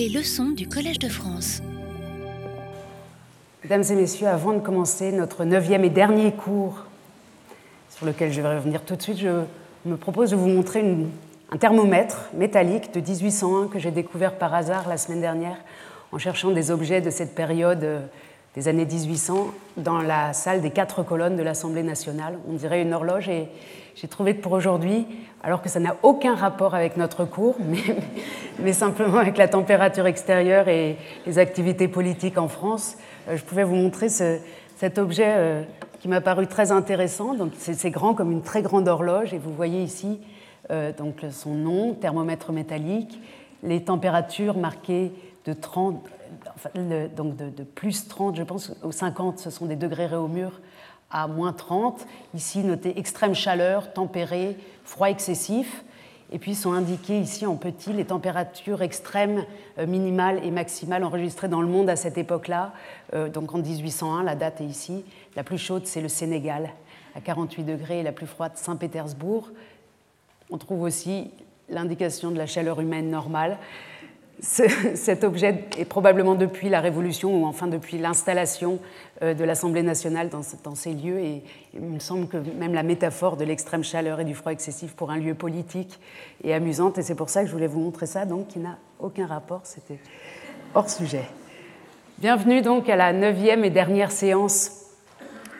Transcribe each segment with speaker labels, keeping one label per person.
Speaker 1: Les leçons du Collège de France.
Speaker 2: Mesdames et messieurs, avant de commencer notre neuvième et dernier cours, sur lequel je vais revenir tout de suite, je me propose de vous montrer un thermomètre métallique de 1801 que j'ai découvert par hasard la semaine dernière en cherchant des objets de cette période euh, des années 1800 dans la salle des quatre colonnes de l'Assemblée nationale. On dirait une horloge et j'ai trouvé que pour aujourd'hui, alors que ça n'a aucun rapport avec notre cours, mais, simplement avec la température extérieure et les activités politiques en France, euh, je pouvais vous montrer ce, cet objet euh, qui m'a paru très intéressant. Donc c'est grand comme une très grande horloge et vous voyez ici euh, donc son nom, thermomètre métallique, les températures marquées de 30, donc de, plus 30, je pense, aux 50, ce sont des degrés mur à moins 30. Ici, noté extrême chaleur, tempéré, froid excessif. Et puis sont indiquées ici en petit les températures extrêmes euh, minimales et maximales enregistrées dans le monde à cette époque-là. Euh, donc en 1801, la date est ici. La plus chaude, c'est le Sénégal, à 48 degrés, et la plus froide, Saint-Pétersbourg. On trouve aussi l'indication de la chaleur humaine normale cet objet est probablement depuis la Révolution ou enfin depuis l'installation euh, de l'Assemblée nationale dans, ces lieux. Et il me semble que même la métaphore de l'extrême chaleur et du froid excessif pour un lieu politique est amusante. Et c'est pour ça que je voulais vous montrer ça, donc qui n'a aucun rapport. C'était hors sujet. Bienvenue donc à la neuvième et dernière séance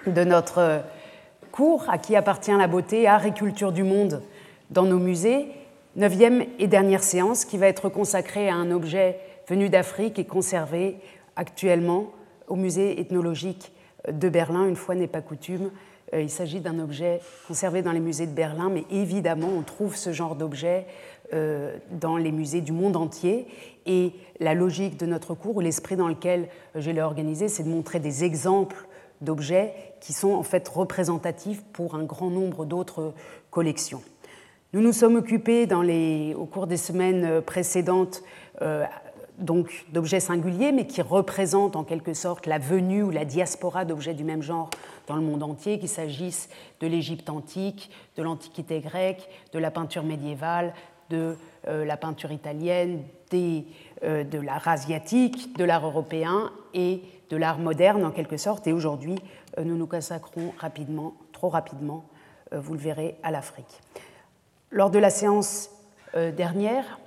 Speaker 2: de notre cours À qui appartient la beauté, art et culture du monde dans nos musées neuvième et dernière séance qui va être consacrée à un objet venu d'Afrique et conservé actuellement au musée ethnologique de Berlin. Une fois n'est pas coutume, euh, il s'agit d'un objet conservé dans les musées de Berlin, mais évidemment on trouve ce genre d'objet euh, dans les musées du monde entier. Et la logique de notre cours, ou l'esprit dans lequel je l'ai organisé, c'est de montrer des exemples d'objets qui sont en fait représentatifs pour un grand nombre d'autres collections. Nous nous sommes occupés au cours des semaines euh, précédentes euh, d'objets singuliers, mais qui représentent en quelque sorte la venue ou la diaspora d'objets du même genre dans le monde entier, qu'il s'agisse de l'Égypte antique, de l'Antiquité grecque, de la peinture médiévale, de euh, la peinture italienne, de l'art asiatique, de l'art européen et de l'art moderne en quelque sorte. Et aujourd'hui, nous nous consacrons rapidement, trop rapidement, vous le verrez, à l'Afrique. Lors de la séance euh, dernière,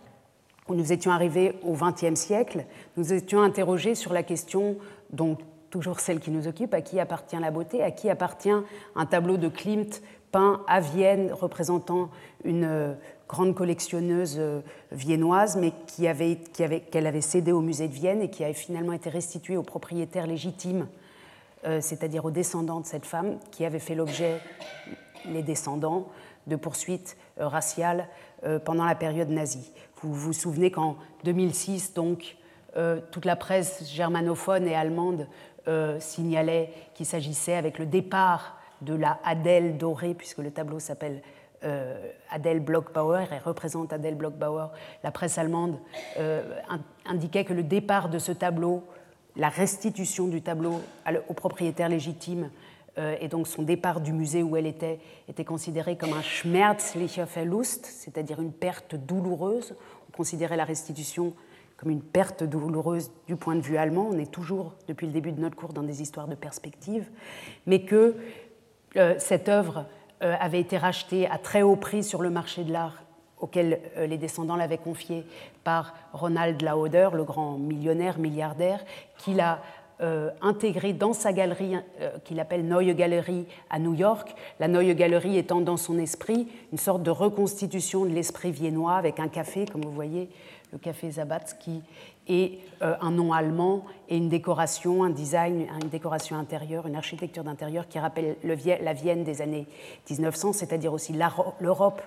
Speaker 2: où nous étions arrivés au XXe siècle, nous étions interrogés sur la question, donc toujours celle qui nous occupe, à qui appartient la beauté, à qui appartient un tableau de Klimt peint à Vienne représentant une euh, grande collectionneuse euh, viennoise, mais avait, qu'elle avait cédé au musée de Vienne et qui avait finalement été restitué aux propriétaires légitimes, c'est-à-dire aux descendants de cette femme, qui avait fait l'objet, les descendants, de poursuites euh, raciales euh, pendant la période nazie. Vous vous souvenez qu'en 2006, donc, euh, toute la presse germanophone et allemande signalait qu'il s'agissait, avec le départ de la Adèle dorée, puisque le tableau s'appelle Adèle Blockbauer et représente Adèle Blockbauer, la presse allemande indiquait que le départ de ce tableau, la restitution du tableau aux propriétaires légitimes, euh, et donc son départ du musée où elle était était considéré comme un schmerzlicher Verlust, c'est-à-dire une perte douloureuse. On considérait la restitution comme une perte douloureuse du point de vue allemand. On est toujours, depuis le début de notre cours, dans des histoires de perspective, mais que euh, cette œuvre euh, avait été rachetée à très haut prix sur le marché de l'art auquel les descendants l'avaient confiée par Ronald Lauder, le grand millionnaire, milliardaire, qui l'a euh, intégré dans sa galerie euh, qu'il appelle Neue Galerie à New York, la Neue Galerie étant dans son esprit une sorte de reconstitution de l'esprit viennois avec un café, comme vous voyez, le café Zabatsky, et euh, un nom allemand et une décoration, un design, une décoration intérieure, une architecture d'intérieur qui rappelle le, la Vienne des années 1900, c'est-à-dire aussi l'Europe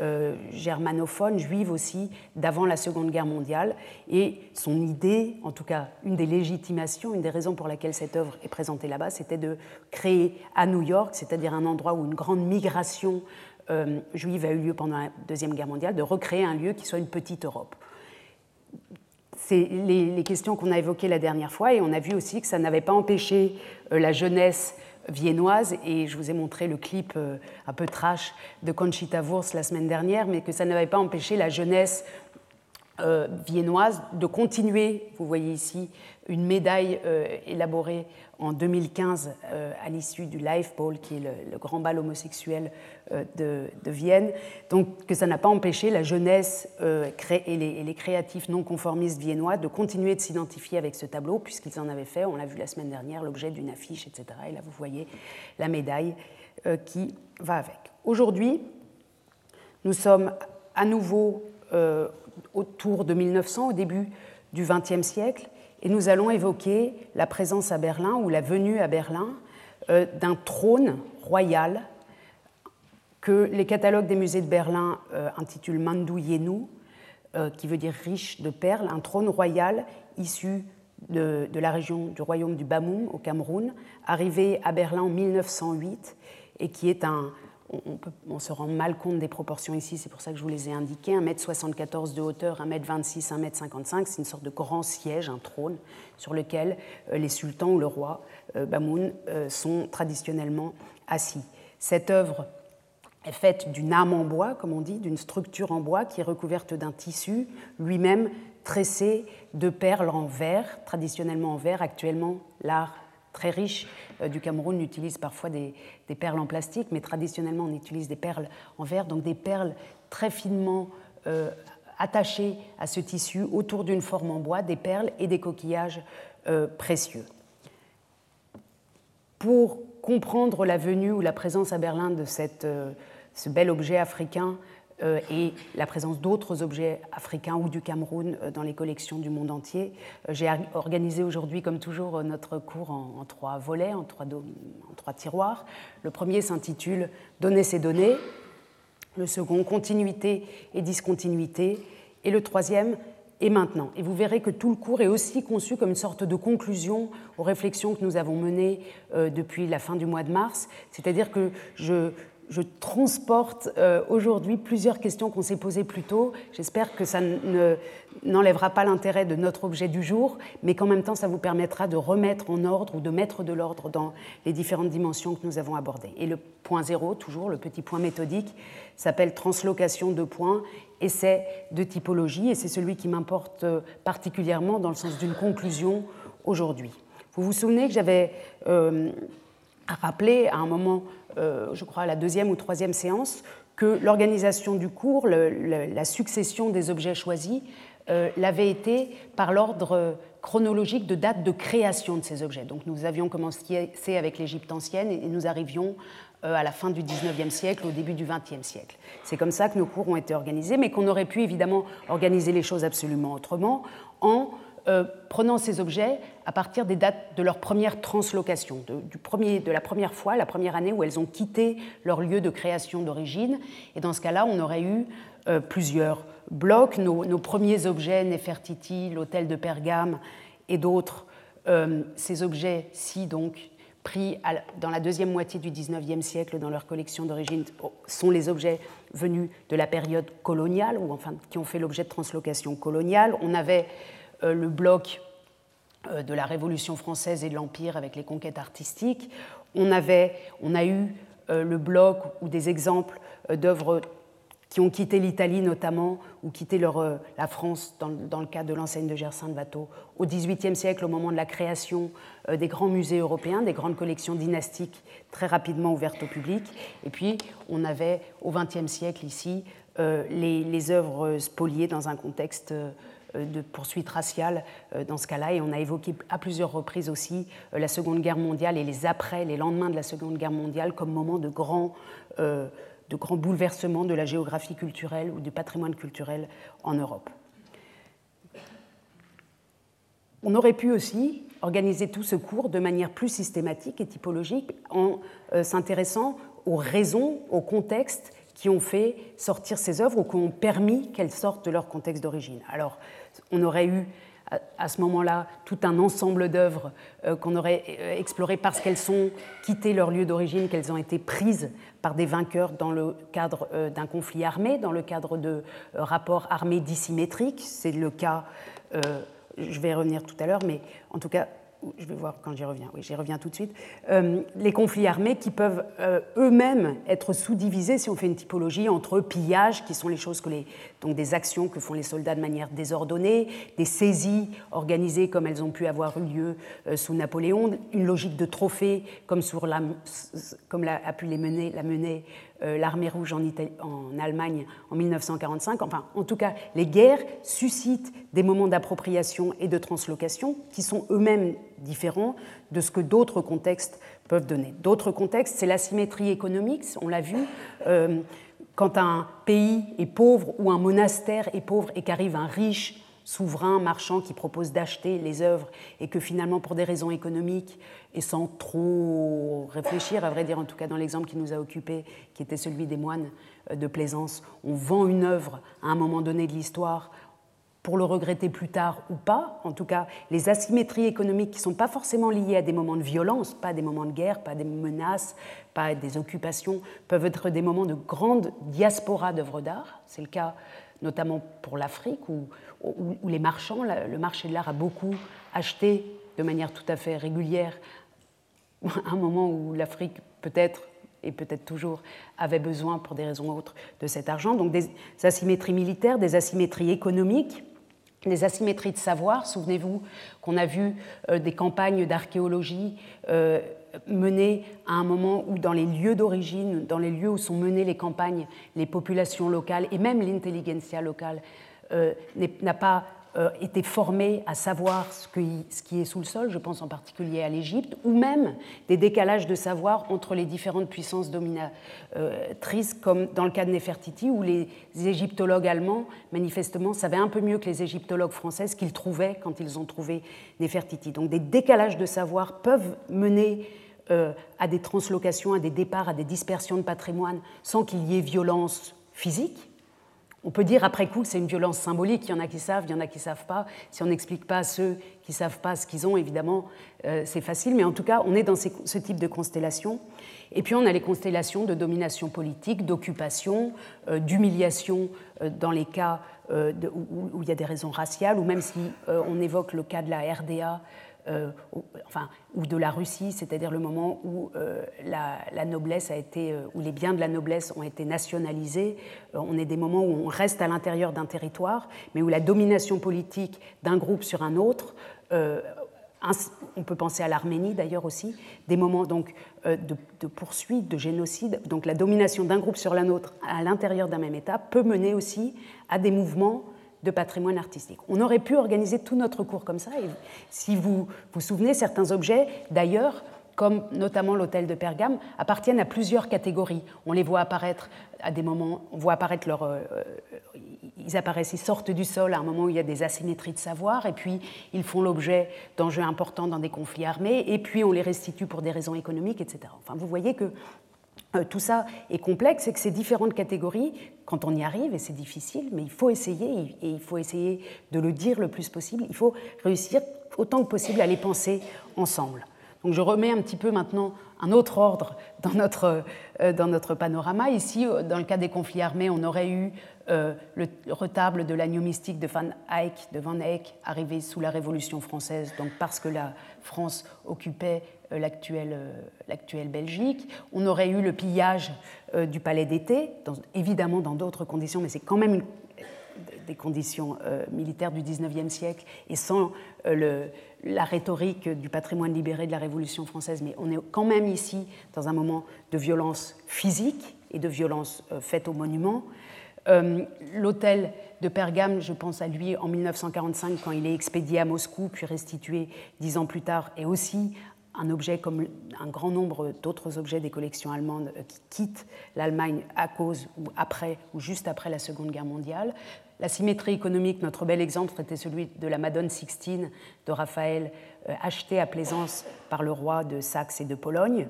Speaker 2: euh, germanophone, juive aussi, d'avant la Seconde Guerre mondiale. Et son idée, en tout cas une des légitimations, une des raisons pour laquelle cette œuvre est présentée là-bas, c'était de créer à New York, c'est-à-dire un endroit où une grande migration euh, juive a eu lieu pendant la Deuxième Guerre mondiale, de recréer un lieu qui soit une petite Europe. C'est les, questions qu'on a évoquées la dernière fois, et on a vu aussi que ça n'avait pas empêché euh, la jeunesse viennoise, et je vous ai montré le clip euh, un peu trash de Conchita Wurst la semaine dernière, mais que ça n'avait pas empêché la jeunesse euh, viennoise de continuer, vous voyez ici, une médaille euh, élaborée en 2015 euh, à l'issue du Life Ball, qui est le, grand bal homosexuel de, Vienne. Donc que ça n'a pas empêché la jeunesse et les, et, les, créatifs non conformistes viennois de continuer de s'identifier avec ce tableau, puisqu'ils en avaient fait, on l'a vu la semaine dernière, l'objet d'une affiche, etc. Et là, vous voyez la médaille qui va avec. Aujourd'hui, nous sommes à nouveau autour de 1900, au début du XXe siècle, et nous allons évoquer la présence à Berlin ou la venue à Berlin euh, d'un trône royal que les catalogues des musées de Berlin euh, intitulent Mandu Yenu, euh, qui veut dire riche de perles, un trône royal issu de, de, la région du royaume du Bamum au Cameroun, arrivé à Berlin en 1908 et qui est un, on, se rend mal compte des proportions ici, c'est pour ça que je vous les ai indiquées. 1m74 de hauteur, 1m26, 1m55, c'est une sorte de grand siège, un trône, sur lequel euh, les sultans ou le roi euh, Bamoun euh, sont traditionnellement assis. Cette œuvre est faite d'une âme en bois, comme on dit, d'une structure en bois qui est recouverte d'un tissu, lui-même tressé de perles en verre, traditionnellement en verre. Actuellement, l'art très riche euh, du Cameroun utilise parfois des, perles en plastique, mais traditionnellement on utilise des perles en verre, donc des perles très finement euh, attachées à ce tissu autour d'une forme en bois, des perles et des coquillages euh, précieux. Pour comprendre la venue ou la présence à Berlin de ce bel objet africain et la présence d'autres objets africains ou du Cameroun euh, dans les collections du monde entier. Euh, j'ai organisé aujourd'hui, comme toujours, notre cours en, trois volets, en trois, en trois tiroirs. Le premier s'intitule Donner ses données, le second Continuité et discontinuité, et le troisième et maintenant. Et vous verrez que tout le cours est aussi conçu comme une sorte de conclusion aux réflexions que nous avons menées depuis la fin du mois de mars. C'est-à-dire que je, je transporte euh, aujourd'hui plusieurs questions qu'on s'est posées plus tôt. J'espère que ça n'enlèvera pas l'intérêt de notre objet du jour, mais qu'en même temps, ça vous permettra de remettre en ordre ou de mettre de l'ordre dans les différentes dimensions que nous avons abordées. Et le point zéro, toujours, le petit point méthodique, s'appelle translocation de points, essai de typologie, et c'est celui qui m'importe euh, particulièrement dans le sens d'une conclusion aujourd'hui. Vous vous souvenez que j'avais euh, rappelé à un moment euh, je crois, à la deuxième ou troisième séance, que l'organisation du cours, la succession des objets choisis, euh, l'avait été par l'ordre chronologique de date de création de ces objets. Donc nous avions commencé avec l'Égypte ancienne et nous arrivions euh, à la fin du 19e siècle, au début du 20e siècle. C'est comme ça que nos cours ont été organisés, mais qu'on aurait pu évidemment organiser les choses absolument autrement en euh, prenant ces objets à partir des dates de leur première translocation, de, du premier, de la première fois, la première année où elles ont quitté leur lieu de création d'origine. Et dans ce cas-là, on aurait eu euh, plusieurs blocs, nos, premiers objets, Nefertiti, l'hôtel de Pergame et d'autres. Euh, ces objets-ci, donc, pris dans la deuxième moitié du XIXe siècle dans leur collection d'origine, sont les objets venus de la période coloniale, ou enfin qui ont fait l'objet de translocation coloniale. On avait le bloc euh, de la Révolution française et de l'Empire avec les conquêtes artistiques. On, avait, on a eu euh, le bloc ou des exemples d'œuvres qui ont quitté l'Italie notamment, ou quitté la France dans, le cadre de l'enseigne de Gersaint de Watteau, au XVIIIe siècle, au moment de la création des grands musées européens, des grandes collections dynastiques très rapidement ouvertes au public. Et puis, on avait au XXe siècle ici les, les, œuvres spoliées dans un contexte euh, de poursuite raciale euh, dans ce cas-là. Et on a évoqué à plusieurs reprises aussi euh, la Seconde Guerre mondiale et les après, les lendemains de la Seconde Guerre mondiale comme moment de grand, de grand bouleversement de la géographie culturelle ou du patrimoine culturel en Europe. On aurait pu aussi organiser tout ce cours de manière plus systématique et typologique en s'intéressant aux raisons, au contexte qui ont fait sortir ces œuvres ou qui ont permis qu'elles sortent de leur contexte d'origine. Alors, on aurait eu à ce moment-là tout un ensemble d'œuvres euh, qu'on aurait euh, explorées parce qu'elles sont quittées leur lieu d'origine, qu'elles ont été prises par des vainqueurs dans le cadre euh, d'un conflit armé, dans le cadre de rapports armés dissymétriques. C'est le cas, je vais y revenir tout à l'heure, mais en tout cas, je vais voir quand j'y reviens, oui, j'y reviens tout de suite, euh, les conflits armés qui peuvent euh, eux-mêmes être sous-divisés si on fait une typologie entre pillages, qui sont les choses que les, donc des actions que font les soldats de manière désordonnée, des saisies organisées comme elles ont pu avoir eu lieu euh, sous Napoléon, une logique de trophée comme, sur la, comme a pu les mener, la mener l'armée rouge en, en Allemagne en 1945. Enfin, en tout cas, les guerres suscitent des moments d'appropriation et de translocation qui sont eux-mêmes différents de ce que d'autres contextes peuvent donner. D'autres contextes, c'est l'asymétrie économique, on l'a vu. Euh, quand un pays est pauvre ou un monastère est pauvre et qu'arrive un riche souverain marchand qui propose d'acheter les œuvres et que finalement pour des raisons économiques et sans trop réfléchir, à vrai dire en tout cas dans l'exemple qui nous a occupé, qui était celui des moines euh, de Plaisance, on vend une œuvre à un moment donné de l'histoire pour le regretter plus tard ou pas. En tout cas, les asymétries économiques qui ne sont pas forcément liées à des moments de violence, pas des moments de guerre, pas des menaces, pas des occupations, peuvent être des moments de grande diaspora d'œuvres d'art. C'est le cas notamment pour l'Afrique, où, les marchands, le marché de l'art a beaucoup acheté de manière tout à fait régulière, un moment où l'Afrique peut-être et peut-être toujours avait besoin pour des raisons autres de cet argent. Donc des asymétries militaires, des asymétries économiques, des asymétries de savoir. Souvenez-vous qu'on a vu euh, des campagnes d'archéologie euh, menées à un moment où dans les lieux d'origine, dans les lieux où sont menées les campagnes, les populations locales et même l'intelligentsia locale euh, n'a pas étaient formés à savoir ce, qui est sous le sol, je pense en particulier à l'Égypte, ou même des décalages de savoir entre les différentes puissances dominatrices, comme dans le cas de Nefertiti, où les égyptologues allemands, manifestement, savaient un peu mieux que les égyptologues français ce qu'ils trouvaient quand ils ont trouvé Nefertiti. Donc des décalages de savoir peuvent mener euh, à des translocations, à des départs, à des dispersions de patrimoine, sans qu'il y ait violence physique on peut dire après coup que c'est une violence symbolique, il y en a qui savent, il y en a qui ne savent pas. Si on n'explique pas à ceux qui ne savent pas ce qu'ils ont, évidemment, euh, c'est facile, mais en tout cas, on est dans ce type de constellation. Et puis on a les constellations de domination politique, d'occupation, euh, d'humiliation euh, dans les cas où, il y a des raisons raciales, ou même si on évoque le cas de la RDA enfin, ou de la Russie, c'est-à-dire le moment où euh, la, noblesse a été, euh, où les biens de la noblesse ont été nationalisés. on est des moments où on reste à l'intérieur d'un territoire, mais où la domination politique d'un groupe sur un autre on peut penser à l'Arménie d'ailleurs aussi, des moments donc de, de, poursuite, de génocide. Donc la domination d'un groupe sur l'autre à l'intérieur d'un même État peut mener aussi à des mouvements de patrimoine artistique. On aurait pu organiser tout notre cours comme ça. Si vous vous souvenez, certains objets, d'ailleurs, comme notamment l'hôtel de Pergame, appartiennent à plusieurs catégories. On les voit apparaître à des moments, on voit apparaître leur, euh, ils apparaissent, ils sortent du sol à un moment où il y a des asymétries de savoir, et puis ils font l'objet d'enjeux importants dans des conflits armés, et puis on les restitue pour des raisons économiques, etc. Enfin, vous voyez que tout ça est complexe et que ces différentes catégories, quand on y arrive, et c'est difficile, mais il faut essayer, et il faut essayer de le dire le plus possible, il faut réussir autant que possible à les penser ensemble. Donc je remets un petit peu maintenant un autre ordre dans notre, euh, panorama. Ici, euh, dans le cas des conflits armés, on aurait eu le retable de l'agneau mystique de Van Eyck, de Van Eyck, arrivé sous la Révolution française, donc parce que la France occupait euh, euh, l'actuelle Belgique. On aurait eu le pillage euh, du palais d'été, évidemment dans d'autres conditions, mais c'est quand même des conditions militaires du 19e siècle et sans la rhétorique du patrimoine libéré de la Révolution française. Mais on est quand même ici dans un moment de violence physique et de violence faite au monument. L'hôtel de Pergame, je pense à lui en 1945 quand il est expédié à Moscou, puis restitué dix ans plus tard, est aussi un objet comme un grand nombre d'autres objets des collections allemandes euh, qui quittent l'Allemagne à cause ou après ou juste après la Seconde Guerre mondiale. La symétrie économique, notre bel exemple était celui de la Madone Sixtine de Raphaël, euh, achetée à Plaisance par le roi de Saxe et de Pologne,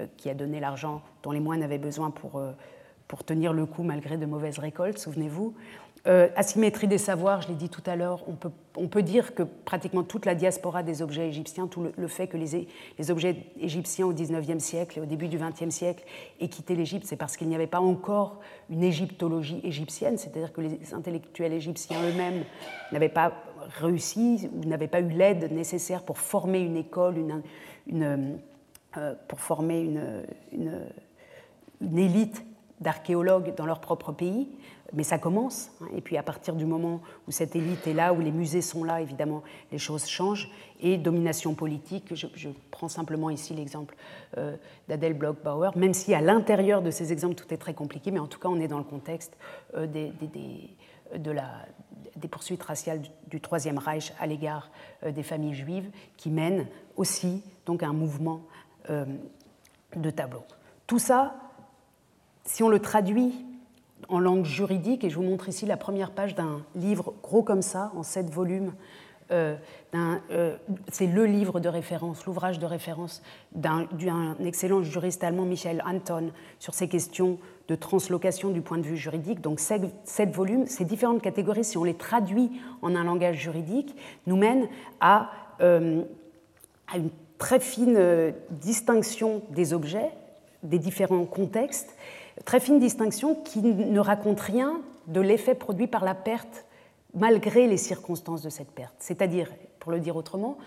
Speaker 2: euh, qui a donné l'argent dont les moines avaient besoin pour, pour tenir le coup malgré de mauvaises récoltes, souvenez-vous. Euh, asymétrie des savoirs, je l'ai dit tout à l'heure, on peut, dire que pratiquement toute la diaspora des objets égyptiens, tout le, fait que les, objets égyptiens au XIXe siècle et au début du XXe siècle aient quitté l'Égypte, c'est parce qu'il n'y avait pas encore une égyptologie égyptienne, c'est-à-dire que les intellectuels égyptiens eux-mêmes n'avaient pas réussi ou n'avait pas eu l'aide nécessaire pour former une école, une, pour former une, une élite d'archéologues dans leur propre pays, mais ça commence. Hein. Et puis à partir du moment où cette élite est là, où les musées sont là, évidemment, les choses changent. Et domination politique, je, prends simplement ici l'exemple euh, d'Adèle Bloch-Bauer, même si à l'intérieur de ces exemples tout est très compliqué, mais en tout cas on est dans le contexte euh, des, de la, des poursuites raciales du, Troisième Reich à l'égard euh, des familles juives, qui mènent aussi donc à un mouvement de tableau. Tout ça, si on le traduit en langue juridique, et je vous montre ici la première page d'un livre gros comme ça, en sept volumes. Euh, euh, c'est le livre de référence, l'ouvrage de référence d'un excellent juriste allemand, Michael Anton, sur ces questions de translocation du point de vue juridique. Donc sept, volumes, ces différentes catégories, si on les traduit en un langage juridique, nous mènent à, euh, à une très fine distinction des objets, des différents contextes, Très fine distinction qui ne raconte rien de l'effet produit par la perte malgré les circonstances de cette perte. C'est-à-dire, pour le dire autrement,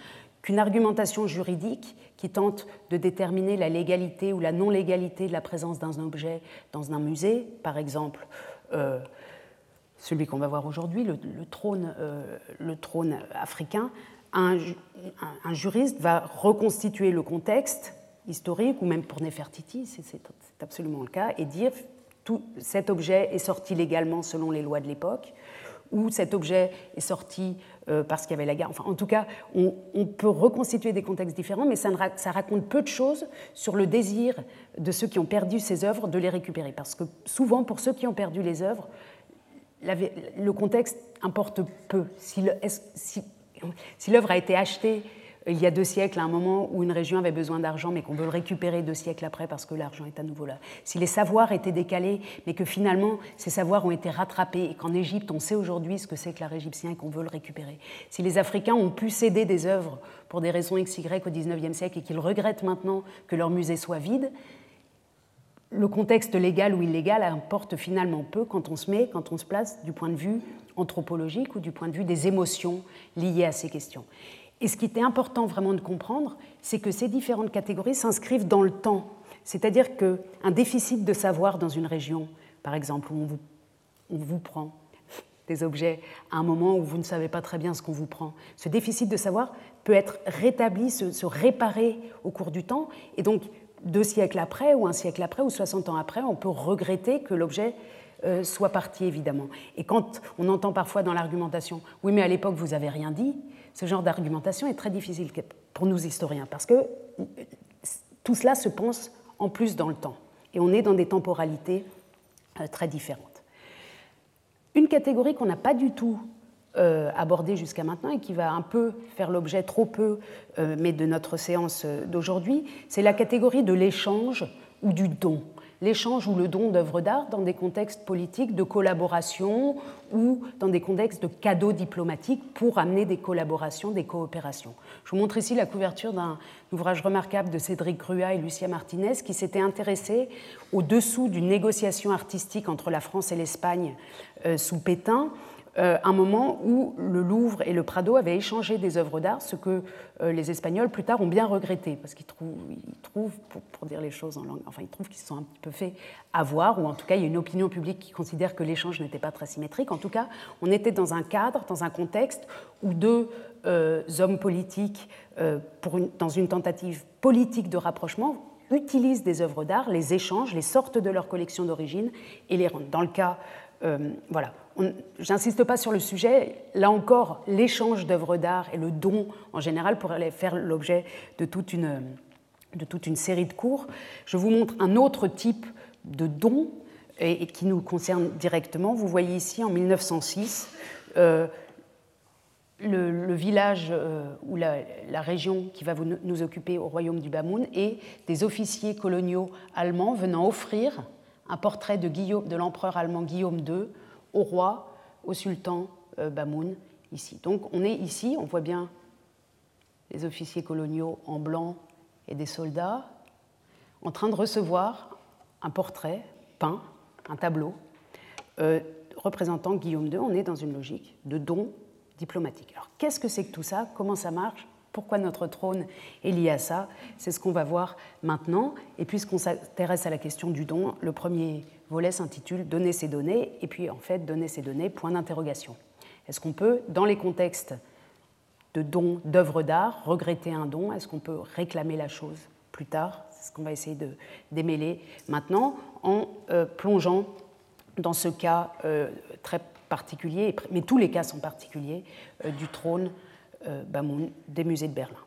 Speaker 2: qu'une argumentation juridique qui tente de déterminer la légalité ou la non-légalité de la présence d'un objet dans un musée, par exemple euh, celui qu'on va voir aujourd'hui, le, euh, le trône africain, un, juriste va reconstituer le contexte historique, ou même pour Nefertiti, c'est absolument le cas, et dire tout cet objet est sorti légalement selon les lois de l'époque, ou cet objet est sorti euh, parce qu'il y avait la guerre. Enfin, en tout cas, on, peut reconstituer des contextes différents, mais ça, ça, raconte peu de choses sur le désir de ceux qui ont perdu ces œuvres de les récupérer. Parce que souvent, pour ceux qui ont perdu les œuvres, le contexte importe peu. Si l'œuvre a été achetée il y a deux siècles, à un moment où une région avait besoin d'argent, mais qu'on veut le récupérer deux siècles après parce que l'argent est à nouveau là. Si les savoirs étaient décalés, mais que finalement ces savoirs ont été rattrapés et qu'en Égypte on sait aujourd'hui ce que c'est que l'art égyptien et qu'on veut le récupérer. Si les Africains ont pu céder des œuvres pour des raisons XY au XIXe siècle et qu'ils regrettent maintenant que leur musée soit vide, le contexte légal ou illégal importe finalement peu quand on se met, quand on se place du point de vue anthropologique ou du point de vue des émotions liées à ces questions. Et ce qui était important vraiment de comprendre, c'est que ces différentes catégories s'inscrivent dans le temps. C'est-à-dire qu'un déficit de savoir dans une région, par exemple, où on vous, prend des objets à un moment où vous ne savez pas très bien ce qu'on vous prend, ce déficit de savoir peut être rétabli, se, réparer au cours du temps. Et donc, deux siècles après, ou un siècle après, ou 60 ans après, on peut regretter que l'objet euh, soit parti, évidemment. Et quand on entend parfois dans l'argumentation, oui, mais à l'époque, vous n'avez rien dit, ce genre d'argumentation est très difficile pour nous historiens, parce que tout cela se pense en plus dans le temps, et on est dans des temporalités euh, très différentes. Une catégorie qu'on n'a pas du tout euh, abordée jusqu'à maintenant et qui va un peu faire l'objet trop peu, euh, mais de notre séance d'aujourd'hui, c'est la catégorie de l'échange ou du don l'échange ou le don d'œuvres d'art dans des contextes politiques de collaboration ou dans des contextes de cadeaux diplomatiques pour amener des collaborations, des coopérations. Je vous montre ici la couverture d'un ouvrage remarquable de Cédric Crua et Lucia Martinez qui s'étaient intéressés au-dessous d'une négociation artistique entre la France et l'Espagne euh, sous Pétain un moment où le Louvre et le Prado avaient échangé des œuvres d'art, ce que euh, les Espagnols plus tard ont bien regretté, parce qu'ils trouvent, pour, dire les choses en langue, enfin ils trouvent qu'ils se sont un petit peu fait avoir, ou en tout cas il y a une opinion publique qui considère que l'échange n'était pas très symétrique. En tout cas, on était dans un cadre, dans un contexte où deux euh, hommes politiques, dans une tentative politique de rapprochement, utilisent des œuvres d'art, les échangent, les sortent de leur collection d'origine et les rendent. Dans le cas, voilà, J'insiste pas sur le sujet. Là encore, l'échange d'œuvres d'art et le don en général pourraient faire l'objet de, toute une, de toute une série de cours. Je vous montre un autre type de don et, qui nous concerne directement. Vous voyez ici en 1906 euh, le, village euh, ou la, région qui va nous occuper au royaume du Bamoun et des officiers coloniaux allemands venant offrir un portrait de, l'empereur allemand Guillaume II au roi, au sultan euh, Bamoun, ici. Donc on est ici, on voit bien les officiers coloniaux en blanc et des soldats en train de recevoir un portrait peint, un tableau, euh, représentant Guillaume II. On est dans une logique de don diplomatique. Alors qu'est-ce que c'est que tout ça? Comment ça marche? Pourquoi notre trône est lié à ça? C'est ce qu'on va voir maintenant. Et puisqu'on s'intéresse à la question du don, le premier volet s'intitule Donner ses données, et puis en fait, donner ses données, point d'interrogation. Est-ce qu'on peut, dans les contextes de dons d'œuvres d'art, regretter un don? Est-ce qu'on peut réclamer la chose plus tard? C'est ce qu'on va essayer de démêler maintenant en euh, plongeant dans ce cas euh, très particulier, mais tous les cas sont particuliers, euh, du trône Bamoun des musées de Berlin.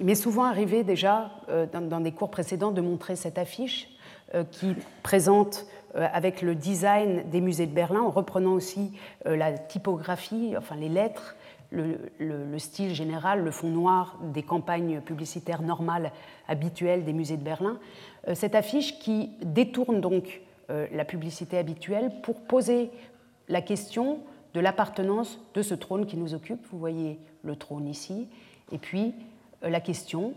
Speaker 2: Il m'est souvent arrivé déjà, dans, des cours précédents, de montrer cette affiche qui présente avec le design des musées de Berlin, en reprenant aussi la typographie, enfin les lettres le, style général, le fond noir des campagnes publicitaires normales habituelles des musées de Berlin. Euh, cette affiche qui détourne donc euh, la publicité habituelle pour poser la question de l'appartenance de ce trône qui nous occupe. Vous voyez le trône ici. Et puis euh, la question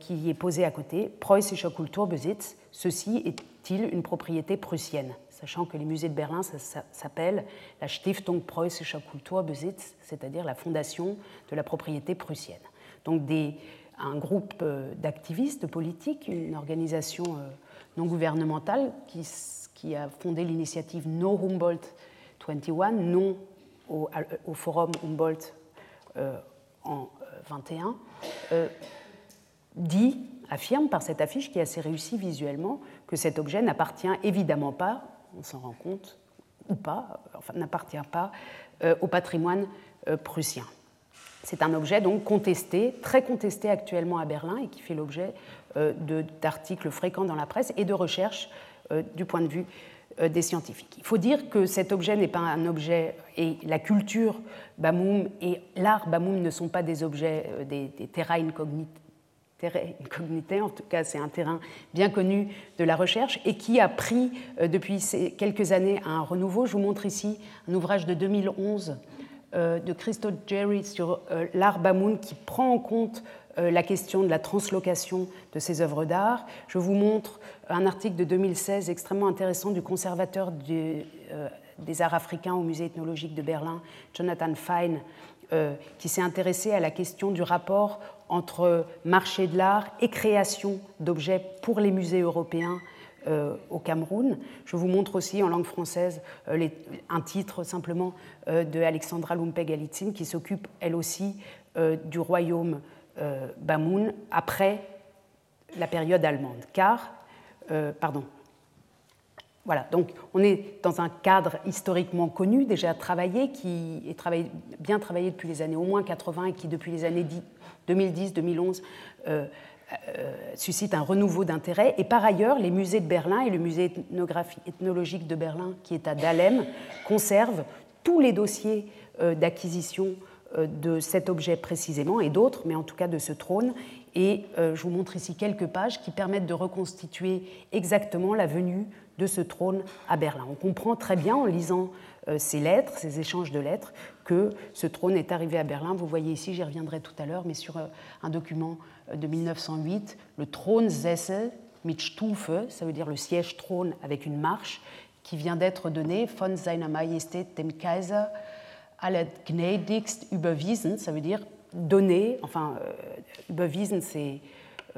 Speaker 2: qui est posée à côté, Preußischer Kulturbesitz, ceci est-il une propriété prussienne? Sachant que les musées de Berlin s'appellent la Stiftung Preußischer Kulturbesitz, c'est-à-dire la fondation de la propriété prussienne. Donc un groupe euh, d'activistes politiques, une organisation euh, non gouvernementale qui, qui a fondé l'initiative No Humboldt 21, non au, forum Humboldt euh, en 21, dit, affirme par cette affiche qui est assez réussie visuellement, que cet objet n'appartient évidemment pas on s'en rend compte, ou pas, enfin, n'appartient pas euh, au patrimoine euh, prussien. C'est un objet donc contesté, très contesté actuellement à Berlin et qui fait l'objet euh, d'articles fréquents dans la presse et de recherches du point de vue des scientifiques. Il faut dire que cet objet n'est pas un objet, et la culture Bamoum et l'art Bamoum ne sont pas des objets, des, des terra incognita en tout cas c'est un terrain bien connu de la recherche et qui a pris euh, depuis quelques années un renouveau. Je vous montre ici un ouvrage de 2011 euh, de Christophe Jerry sur euh, l'art Bamoun qui prend en compte la question de la translocation de ces œuvres d'art. Je vous montre un article de 2016 extrêmement intéressant du conservateur des arts africains au musée ethnologique de Berlin, Jonathan Fine, qui s'est intéressé à la question du rapport entre marché de l'art et création d'objets pour les musées européens euh, au Cameroun. Je vous montre aussi en langue française euh, un titre simplement euh, de Alexandra Lumpe-Galitzine qui s'occupe elle aussi du royaume Bamoun après la période allemande. Car, pardon, voilà, donc on est dans un cadre historiquement connu, déjà travaillé, qui est bien travaillé depuis les années au moins 80 et qui depuis les années 2010-2011 euh, euh, suscite un renouveau d'intérêt. Et par ailleurs, les musées de Berlin et le musée ethnologique de Berlin, qui est à Dahlem, conservent tous les dossiers euh, d'acquisition de cet objet précisément et d'autres, mais en tout cas de ce trône. Et je vous montre ici quelques pages qui permettent de reconstituer exactement la venue de ce trône à Berlin. On comprend très bien en lisant euh, ces lettres, ces échanges de lettres, que ce trône est arrivé à Berlin. Vous voyez ici, j'y reviendrai tout à l'heure, mais sur euh, un document euh, de 1908, le Thronsessel mit Stufe, ça veut dire le siège trône avec une marche, qui vient d'être donné von seiner Majestät dem Kaiser allergnädigst überwiesen, ça veut dire donné, enfin, überwiesen c'est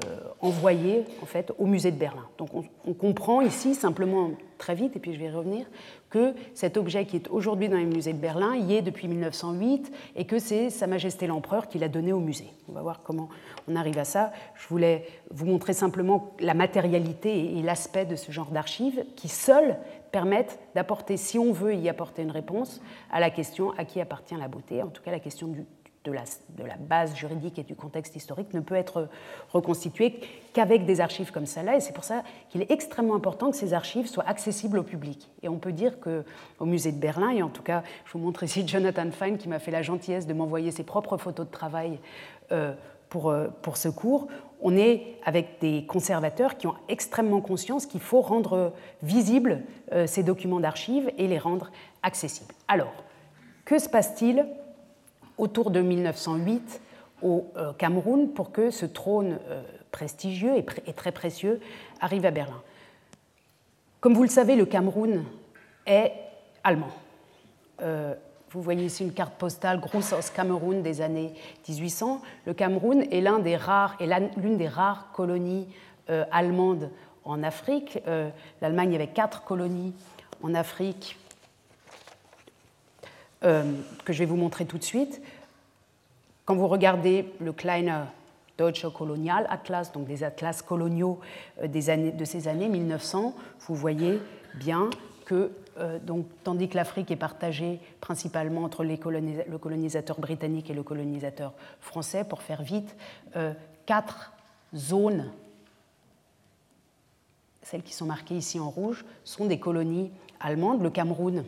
Speaker 2: euh, envoyé en fait au musée de Berlin. Donc on, comprend ici simplement très vite, et puis je vais y revenir, que cet objet qui est aujourd'hui dans les musées de Berlin y est depuis 1908 et que c'est Sa Majesté l'Empereur qui l'a donné au musée. On va voir comment on arrive à ça. Je voulais vous montrer simplement la matérialité et l'aspect de ce genre d'archives qui seuls permettent d'apporter, si on veut y apporter une réponse, à la question à qui appartient la beauté, en tout cas la question de la, base juridique et du contexte historique ne peut être reconstitué qu'avec des archives comme celle-là. Et c'est pour ça qu'il est extrêmement important que ces archives soient accessibles au public. Et on peut dire qu'au musée de Berlin, et en tout cas, je vous montre ici Jonathan Fine qui m'a fait la gentillesse de m'envoyer ses propres photos de travail euh, pour, euh, pour ce cours, on est avec des conservateurs qui ont extrêmement conscience qu'il faut rendre visibles euh, ces documents d'archives et les rendre accessibles. Alors, que se passe-t-il autour de 1908 au euh, Cameroun pour que ce trône euh, prestigieux et très précieux arrive à Berlin? Comme vous le savez, le Cameroun est allemand. Vous voyez ici une carte postale Grosse aus Cameroun des années 1800. Le Cameroun est l'un des rares l'une des rares colonies euh, allemandes en Afrique. Euh, L'Allemagne avait quatre colonies en Afrique euh, que je vais vous montrer tout de suite. Quand vous regardez le Kleiner Deutsche Kolonial Atlas, donc des atlas coloniaux des années, de ces années 1900, vous voyez bien que euh, tandis que l'Afrique est partagée principalement entre le colonisateur britannique et le colonisateur français, pour faire vite, euh, quatre zones, celles qui sont marquées ici en rouge, sont des colonies allemandes. Le Cameroun,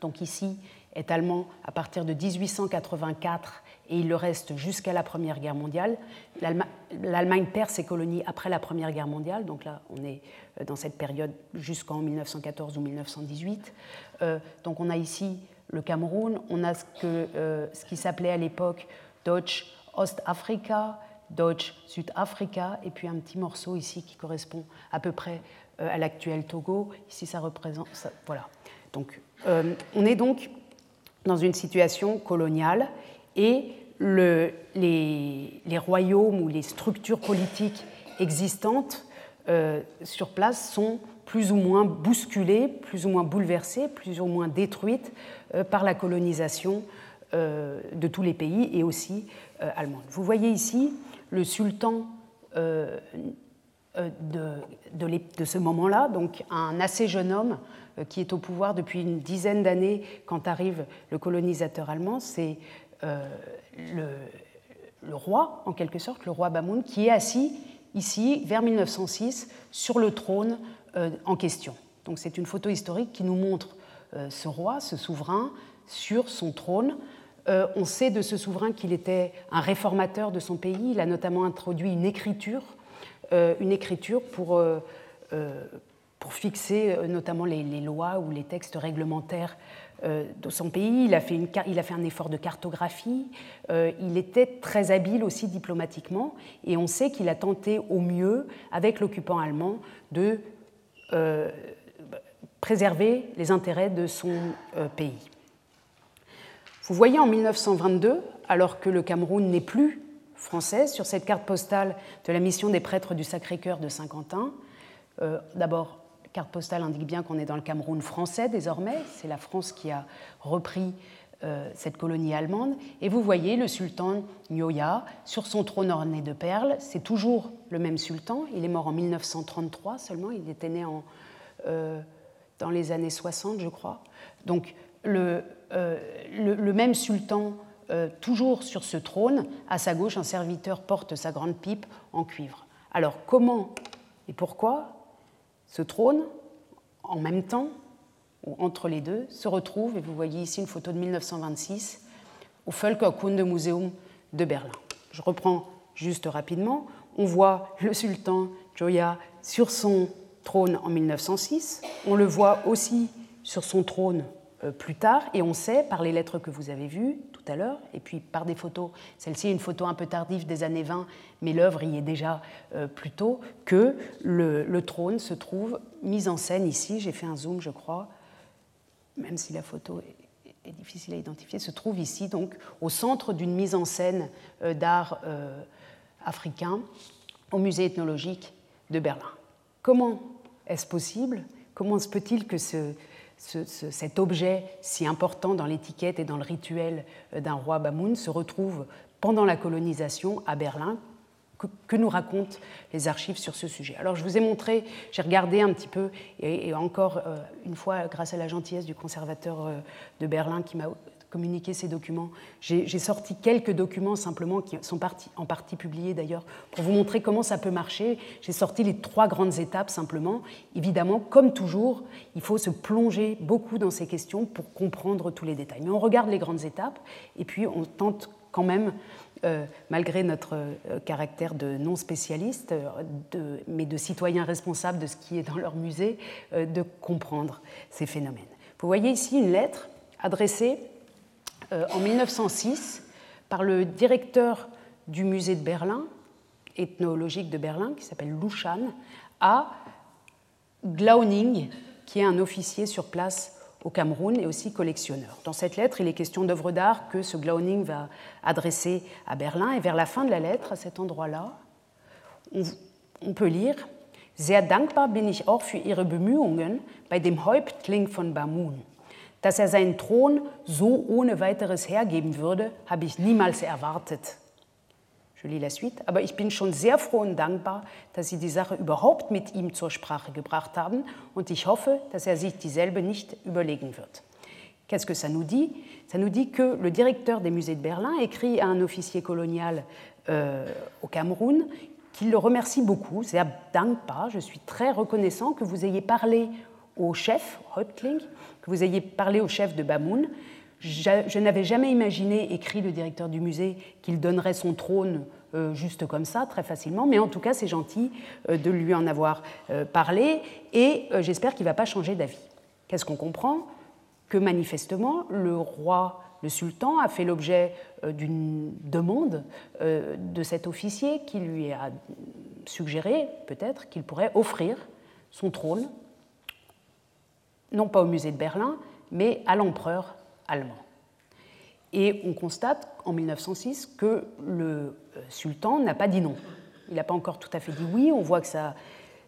Speaker 2: donc ici, est allemand à partir de 1884 et il le reste jusqu'à la Première Guerre mondiale. L'Allemagne perd ses colonies après la Première Guerre mondiale, donc là on est euh, dans cette période jusqu'en 1914 ou 1918. Euh, donc on a ici le Cameroun, on a ce, euh, qui s'appelait à l'époque Deutsch Ostafrika, Deutsch Südafrika, et puis un petit morceau ici qui correspond à peu près à l'actuel Togo. Ici ça représente... voilà. Donc on est donc dans une situation coloniale et le, les, royaumes ou les structures politiques existantes euh, sur place sont plus ou moins bousculées, plus ou moins bouleversées, plus ou moins détruites euh, par la colonisation euh, de tous les pays et aussi allemande. Vous voyez ici le sultan de, de, ce moment-là, donc un assez jeune homme qui est au pouvoir depuis une dizaine d'années quand arrive le colonisateur allemand, c'est euh, le, roi, en quelque sorte, le roi Bamoun, qui est assis ici, vers 1906, sur le trône euh, en question. Donc c'est une photo historique qui nous montre euh, ce roi, ce souverain, sur son trône. on sait de ce souverain qu'il était un réformateur de son pays. Il a notamment introduit une écriture, une écriture pour, pour fixer notamment les, lois ou les textes réglementaires de son pays, il a, fait une, il a fait un effort de cartographie, euh, il était très habile aussi diplomatiquement, et on sait qu'il a tenté au mieux, avec l'occupant allemand, de euh, préserver les intérêts de son pays. Vous voyez en 1922, alors que le Cameroun n'est plus français, sur cette carte postale de la mission des prêtres du Sacré-Cœur de Saint-Quentin, d'abord carte postale indique bien qu'on est dans le Cameroun français désormais. C'est la France qui a repris euh, cette colonie allemande. Et vous voyez le sultan Nyoya sur son trône orné de perles. C'est toujours le même sultan. Il est mort en 1933 seulement. Il était né en, euh, dans les années 60, je crois. Donc le, euh, le, même sultan, toujours sur ce trône. À sa gauche, un serviteur porte sa grande pipe en cuivre. Alors comment et pourquoi ce trône, en même temps, ou entre les deux, se retrouve, et vous voyez ici une photo de 1926, au Völkerkunde Museum de Berlin. Je reprends juste rapidement. On voit le sultan Joya sur son trône en 1906. On le voit aussi sur son trône plus tard, et on sait par les lettres que vous avez vues tout à l'heure, et puis par des photos, celle-ci est une photo un peu tardive des années 20, mais l'œuvre y est déjà euh, plus tôt, que le, trône se trouve mis en scène ici, j'ai fait un zoom je crois, même si la photo est, difficile à identifier, se trouve ici donc au centre d'une mise en scène euh, d'art euh, africain au musée ethnologique de Berlin. Comment est-ce possible? Comment se peut-il que ce, cet objet si important dans l'étiquette et dans le rituel euh, d'un roi Bamoun se retrouve pendant la colonisation à Berlin. Que, nous racontent les archives sur ce sujet? Alors je vous ai montré, j'ai regardé un petit peu, et, encore euh, une fois, grâce à la gentillesse du conservateur euh, de Berlin qui m'a communiquer ces documents. J'ai sorti quelques documents simplement qui sont en partie publiés d'ailleurs pour vous montrer comment ça peut marcher. J'ai sorti les trois grandes étapes simplement. Évidemment, comme toujours, il faut se plonger beaucoup dans ces questions pour comprendre tous les détails. Mais on regarde les grandes étapes et puis on tente quand même, euh, malgré notre euh, caractère de non spécialiste, euh, mais de citoyen responsable de ce qui est dans leur musée, de comprendre ces phénomènes. Vous voyez ici une lettre adressée en 1906 par le directeur du musée de Berlin, ethnologique de Berlin, qui s'appelle Lushan, à Glauning, qui est un officier sur place au Cameroun et aussi collectionneur. Dans cette lettre, il est question d'œuvres d'art que ce Glauning va adresser à Berlin. Et vers la fin de la lettre, à cet endroit-là, on, peut lire Sehr dankbar bin ich auch für Ihre Bemühungen bei dem Häuptling von Bamun. Dass er seinen Thron so ohne weiteres hergeben würde, habe ich niemals erwartet. Je lis la suite. Aber ich bin schon sehr froh und dankbar, dass Sie die Sache überhaupt mit ihm zur Sprache gebracht haben und ich hoffe, dass er sich dieselbe nicht überlegen wird. Qu'est-ce que ça nous dit Ça nous dit que le directeur des musées de Berlin écrit à un officier colonial euh, au Cameroun qu'il le remercie beaucoup, c'est dankbar, je suis très reconnaissant que vous ayez parlé au chef, Häuptling, que vous ayez parlé au chef de Bamoun, je, n'avais jamais imaginé, écrit le directeur du musée, qu'il donnerait son trône euh, juste comme ça, très facilement, mais en tout cas, c'est gentil euh, de lui en avoir euh, parlé, et j'espère qu'il ne va pas changer d'avis. Qu'est-ce qu'on comprend? Que manifestement, le roi, le sultan, a fait l'objet d'une demande de cet officier qui lui a suggéré, peut-être, qu'il pourrait offrir son trône, non pas au musée de Berlin, mais à l'empereur allemand. Et on constate en 1906 que le euh, sultan n'a pas dit non. Il n'a pas encore tout à fait dit oui, on voit que ça,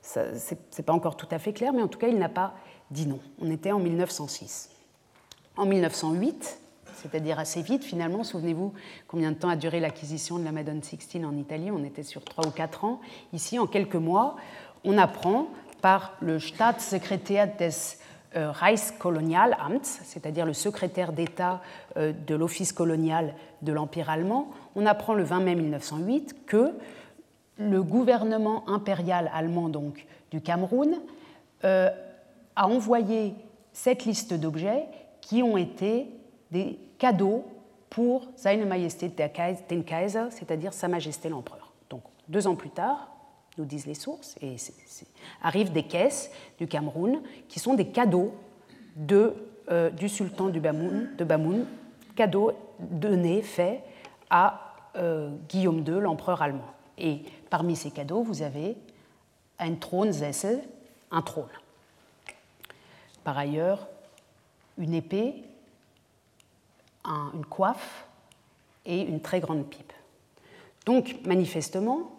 Speaker 2: ça c'est pas encore tout à fait clair, mais en tout cas, il n'a pas dit non. On était en 1906. En 1908, c'est-à-dire assez vite finalement, souvenez-vous combien de temps a duré l'acquisition de la Madone Sixtine en Italie, on était sur 3 ou 4 ans. Ici, en quelques mois, on apprend par le Staatssekretär des Reichskolonialamt, c'est-à-dire le secrétaire d'État euh, de l'Office colonial de l'Empire allemand, on apprend le 20 mai 1908 que le gouvernement impérial allemand donc, du Cameroun euh, a envoyé cette liste d'objets qui ont été des cadeaux pour Seine Majesté den Kaiser, c'est-à-dire Sa Majesté l'Empereur. Donc deux ans plus tard, nous disent les sources, et arrivent des caisses du Cameroun qui sont des cadeaux de, euh, du sultan du Bamoun, de Bamoun, cadeaux donnés, faits à euh, Guillaume II, l'empereur allemand. Et parmi ces cadeaux, vous avez un trône un trône. Par ailleurs, une épée, une coiffe et une très grande pipe. Donc, manifestement,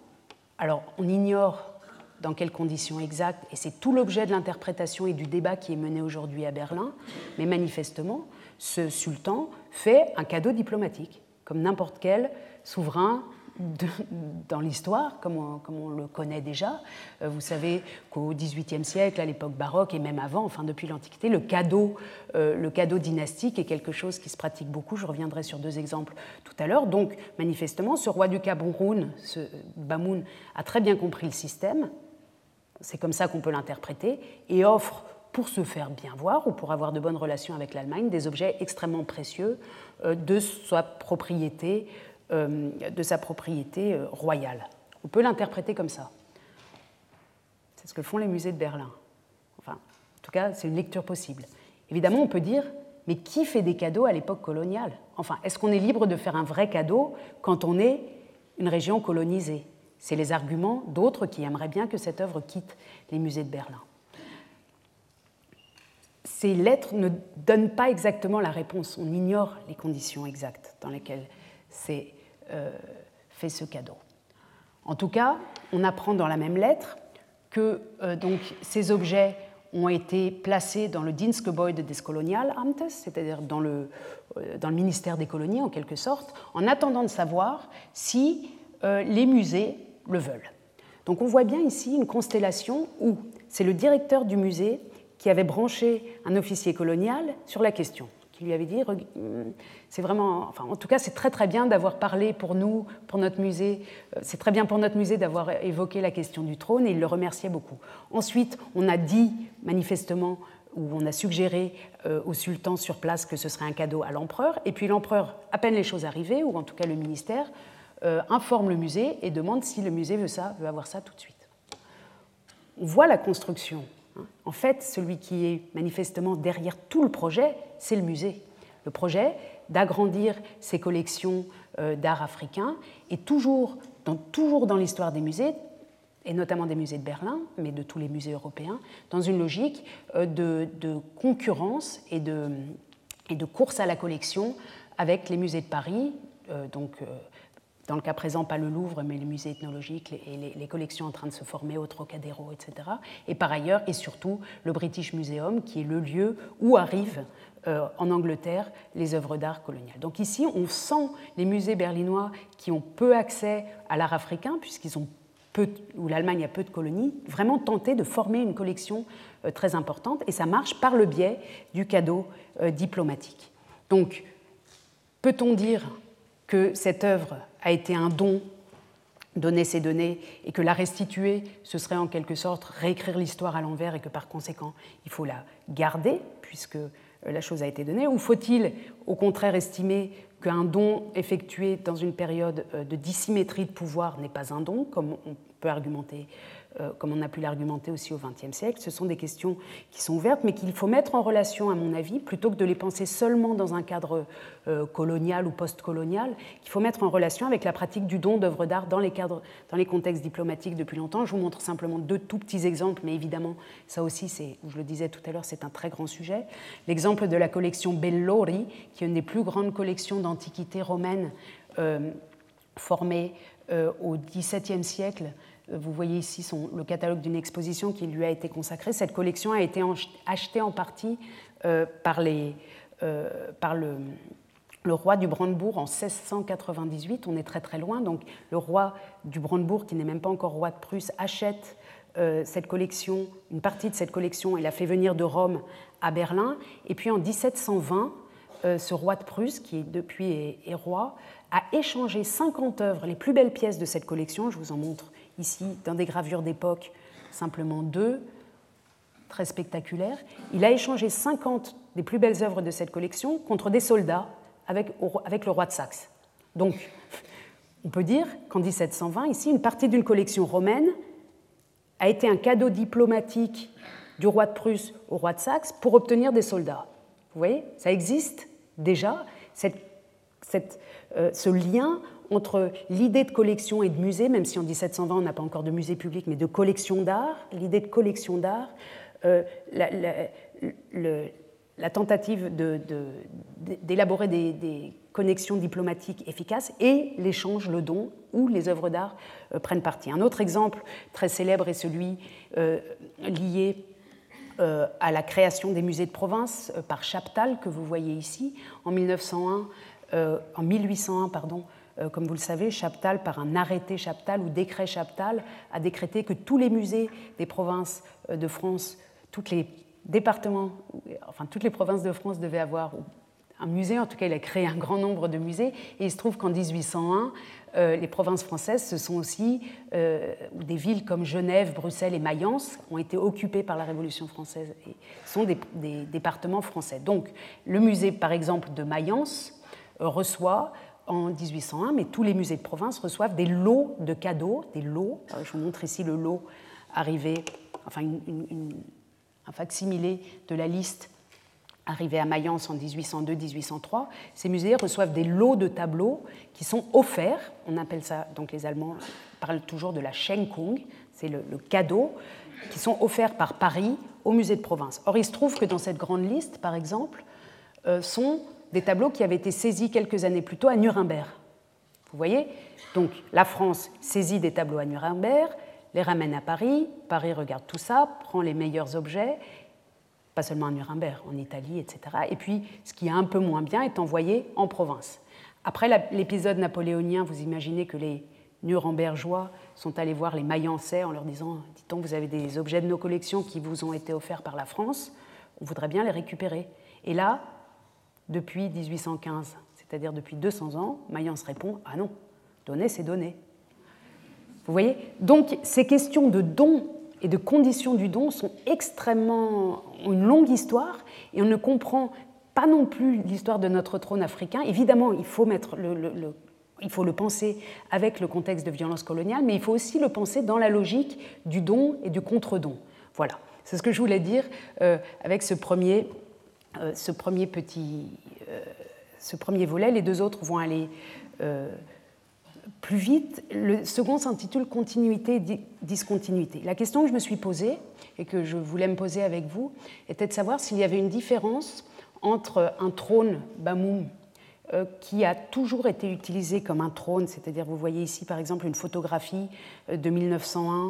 Speaker 2: alors, on ignore dans quelles conditions exactes, et c'est tout l'objet de l'interprétation et du débat qui est mené aujourd'hui à Berlin, mais manifestement, ce sultan fait un cadeau diplomatique, comme n'importe quel souverain dans l'histoire, comme, on le connaît déjà. Euh, vous savez qu'au XVIIIe siècle, à l'époque baroque et même avant, enfin depuis l'Antiquité, le cadeau, euh, le cadeau dynastique est quelque chose qui se pratique beaucoup. Je reviendrai sur deux exemples tout à l'heure. Donc, manifestement, ce roi du Cameroun, ce Bamoun, a très bien compris le système. C'est comme ça qu'on peut l'interpréter et offre pour se faire bien voir ou pour avoir de bonnes relations avec l'Allemagne, des objets extrêmement précieux euh, de sa propriété de sa propriété euh, royale. On peut l'interpréter comme ça. C'est ce que font les musées de Berlin. Enfin, en tout cas, c'est une lecture possible. Évidemment, on peut dire, mais qui fait des cadeaux à l'époque coloniale? Enfin, est-ce qu'on est libre de faire un vrai cadeau quand on est une région colonisée? C'est les arguments d'autres qui aimeraient bien que cette œuvre quitte les musées de Berlin. Ces lettres ne donnent pas exactement la réponse. On ignore les conditions exactes dans lesquelles euh, fait ce cadeau. En tout cas, on apprend dans la même lettre que euh, donc, ces objets ont été placés dans le Dienstgebäude des Kolonialamtes, c'est-à-dire dans le, euh, dans le ministère des colonies en quelque sorte, en attendant de savoir si les musées le veulent. Donc on voit bien ici une constellation où c'est le directeur du musée qui avait branché un officier colonial sur la question qui lui avait dit c'est vraiment, enfin, en tout cas, c'est très très bien d'avoir parlé pour nous, pour notre musée. Euh, c'est très bien pour notre musée d'avoir évoqué la question du trône et il le remerciait beaucoup. Ensuite, on a dit manifestement ou on a suggéré euh, au sultan sur place que ce serait un cadeau à l'empereur. Et puis l'empereur, à peine les choses arrivées, ou en tout cas le ministère, euh, informe le musée et demande si le musée veut ça, veut avoir ça tout de suite. On voit la construction en fait, celui qui est manifestement derrière tout le projet, c'est le musée. Le projet d'agrandir ses collections euh, d'art africain est toujours dans, l'histoire des musées et notamment des musées de Berlin, mais de tous les musées européens, dans une logique de, concurrence et de, et de, course à la collection avec les musées de Paris, donc dans le cas présent, pas le Louvre, mais les musées ethnologiques et les, collections en train de se former au Trocadéro, etc. Et par ailleurs, et surtout, le British Museum, qui est le lieu où arrivent euh, en Angleterre les œuvres d'art coloniales. Donc ici, on sent les musées berlinois qui ont peu accès à l'art africain, puisqu'ils ont où l'Allemagne a peu de colonies, vraiment tenter de former une collection euh, très importante, et ça marche par le biais du cadeau euh, diplomatique. Donc, peut-on dire que cette œuvre a été un don, donner ces données, et que la restituer, ce serait en quelque sorte réécrire l'histoire à l'envers et que par conséquent, il faut la garder, puisque euh, la chose a été donnée. Ou faut-il au contraire estimer qu'un don effectué dans une période euh, de dissymétrie de pouvoir n'est pas un don, comme on peut argumenter euh, comme on a pu l'argumenter aussi au XXe siècle. Ce sont des questions qui sont ouvertes, mais qu'il faut mettre en relation, à mon avis, plutôt que de les penser seulement dans un cadre euh, colonial ou post-colonial, qu'il faut mettre en relation avec la pratique du don d'œuvres d'art dans les cadres, dans les contextes diplomatiques depuis longtemps. Je vous montre simplement deux tout petits exemples, mais évidemment, ça aussi, c'est, je le disais tout à l'heure, c'est un très grand sujet. L'exemple de la collection Bellori, qui est une des plus grandes collections romaines euh, formées au XVIIe siècle vous voyez ici le catalogue d'une exposition qui lui a été consacrée. Cette collection a été achetée en partie euh, par, euh, le, roi du Brandebourg en 1698. On est très très loin. Donc le roi du Brandebourg, qui n'est même pas encore roi de Prusse, achète euh, cette collection, une partie de cette collection et la fait venir de Rome à Berlin. Et puis en 1720, ce roi de Prusse, qui depuis est, est roi, a échangé 50 œuvres, les plus belles pièces de cette collection. Je vous en montre ici dans des gravures d'époque, simplement deux, très spectaculaires. Il a échangé 50 des plus belles œuvres de cette collection contre des soldats avec, avec le roi de Saxe. Donc, on peut dire qu'en 1720, ici, une partie d'une collection romaine a été un cadeau diplomatique du roi de Prusse au roi de Saxe pour obtenir des soldats. Vous voyez, ça existe déjà, euh, ce lien entre l'idée de collection et de musée, même si en 1720 on n'a pas encore de musée public, mais de collection d'art, l'idée de collection d'art, euh, la, tentative d'élaborer des, connexions diplomatiques efficaces et l'échange, le don, où les œuvres d'art euh, prennent partie. Un autre exemple très célèbre est celui euh, à la création des musées de province par Chaptal, que vous voyez ici, en, 1901, en 1801. Pardon, euh, comme vous le savez, Chaptal, par un arrêté Chaptal ou décret Chaptal, a décrété que tous les musées des provinces euh, de France, tous les départements, enfin toutes les provinces de France devaient avoir un musée, en tout cas il a créé un grand nombre de musées, et il se trouve qu'en 1801, euh, les provinces françaises, ce sont aussi des villes comme Genève, Bruxelles et Mayence ont été occupées par la Révolution française et sont des, départements français. Donc le musée, par exemple, de Mayence reçoit en 1801, mais tous les musées de province reçoivent des lots de cadeaux, des lots. Euh, je vous montre ici le lot arrivé, enfin un facsimilé de la liste arrivé à Mayence en 1802-1803. Ces musées reçoivent des lots de tableaux qui sont offerts. On appelle ça, donc les Allemands parlent toujours de la Schenkung, c'est le, cadeau, qui sont offerts par Paris aux musées de province. Or, il se trouve que dans cette grande liste, par exemple, euh, sont des tableaux qui avaient été saisis quelques années plus tôt à Nuremberg. Vous voyez? Donc la France saisit des tableaux à Nuremberg, les ramène à Paris, Paris regarde tout ça, prend les meilleurs objets, pas seulement à Nuremberg, en Italie, etc. Et puis ce qui est un peu moins bien est envoyé en province. Après l'épisode napoléonien, vous imaginez que les Nurembergeois sont allés voir les Mayenzais en leur disant Dit-on, vous avez des objets de nos collections qui vous ont été offerts par la France, on voudrait bien les récupérer. Et là, depuis 1815, c'est-à-dire depuis 200 ans, Mayence répond Ah non, donner, c'est donner. Vous voyez? Donc ces questions de don et de conditions du don sont extrêmement. ont une longue histoire et on ne comprend pas non plus l'histoire de notre trône africain. Évidemment, il faut, mettre le, il faut le penser avec le contexte de violence coloniale, mais il faut aussi le penser dans la logique du don et du contre-don. Voilà, c'est ce que je voulais dire euh, avec ce premier euh, ce, premier petit, euh, ce premier volet. Les deux autres vont aller plus vite. Le second s'intitule Continuité et discontinuité. La question que je me suis posée et que je voulais me poser avec vous était de savoir s'il y avait une différence entre un trône Bamoum euh, qui a toujours été utilisé comme un trône, c'est-à-dire vous voyez ici par exemple une photographie euh, de 1901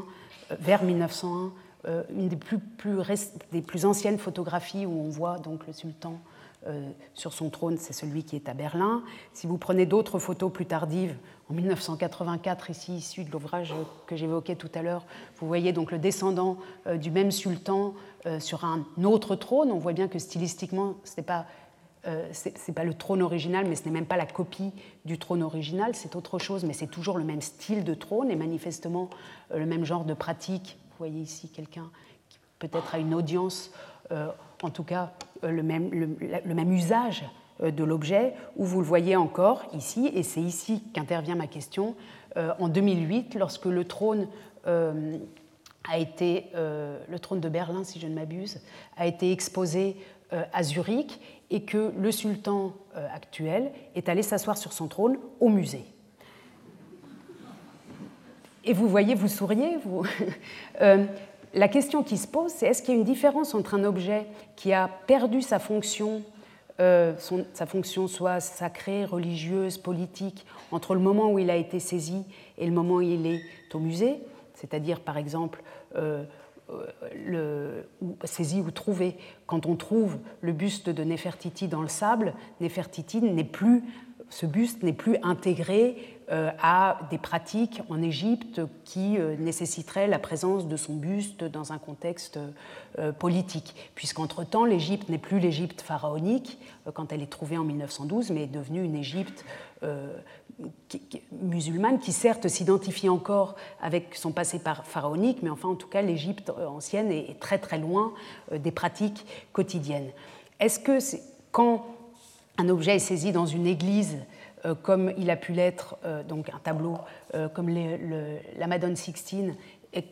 Speaker 2: euh, vers 1901, une des plus, anciennes photographies où on voit donc le sultan sur son trône, c'est celui qui est à Berlin. Si vous prenez d'autres photos plus tardives, en 1984, ici issu de l'ouvrage que j'évoquais tout à l'heure, vous voyez donc le descendant du même sultan sur un autre trône. On voit bien que stylistiquement, ce n'est pas euh, pas le trône original, mais ce n'est même pas la copie du trône original, c'est autre chose, mais c'est toujours le même style de trône et manifestement euh, le même genre de pratique. Vous voyez ici quelqu'un qui peut-être a une audience, euh, en tout cas le, même usage de l'objet, où vous le voyez encore ici, et c'est ici qu'intervient ma question, en 2008, lorsque le trône a été, le trône de Berlin, si je ne m'abuse, a été exposé à Zurich et que le sultan euh, actuel est allé s'asseoir sur son trône au musée. Et vous voyez, vous souriez, vous. Euh, la question qui se pose, c'est est-ce qu'il y a une différence entre un objet qui a perdu sa fonction, euh, sa fonction soit sacrée, religieuse, politique, entre le moment où il a été saisi et le moment où il est au musée, c'est-à-dire par exemple le, saisi ou trouvé. Quand on trouve le buste de Nefertiti dans le sable, Nefertiti n'est plus, ce buste n'est plus intégré euh, à des pratiques en Égypte qui euh, nécessiteraient la présence de son buste dans un contexte euh, politique, puisqu'entre-temps, l'Égypte n'est plus l'Égypte pharaonique quand elle est trouvée en 1912, mais est devenue une Égypte musulmane qui certes s'identifie encore avec son passé pharaonique, mais enfin en tout cas l'Égypte ancienne est très très loin des pratiques quotidiennes. Est-ce que quand un objet est saisi dans une église euh, comme il a pu l'être, euh, donc un tableau euh, comme la Madone Sixtine,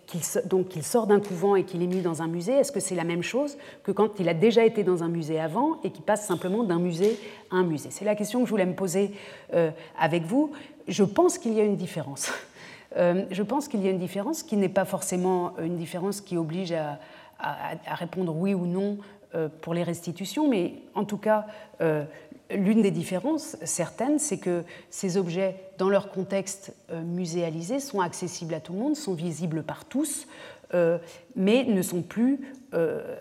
Speaker 2: qu'il donc qu'il sort d'un couvent et qu'il est mis dans un musée, est-ce que c'est la même chose que quand il a déjà été dans un musée avant et qu'il passe simplement d'un musée à un musée? C'est la question que je voulais me poser avec vous. Je pense qu'il y a une différence. je pense qu'il y a une différence qui n'est pas forcément une différence qui oblige à répondre oui ou non pour les restitutions, mais en tout cas, L'une des différences certaines, c'est que ces objets, dans leur contexte euh, muséalisé, sont accessibles à tout le monde, sont visibles par tous, euh, mais ne sont plus euh,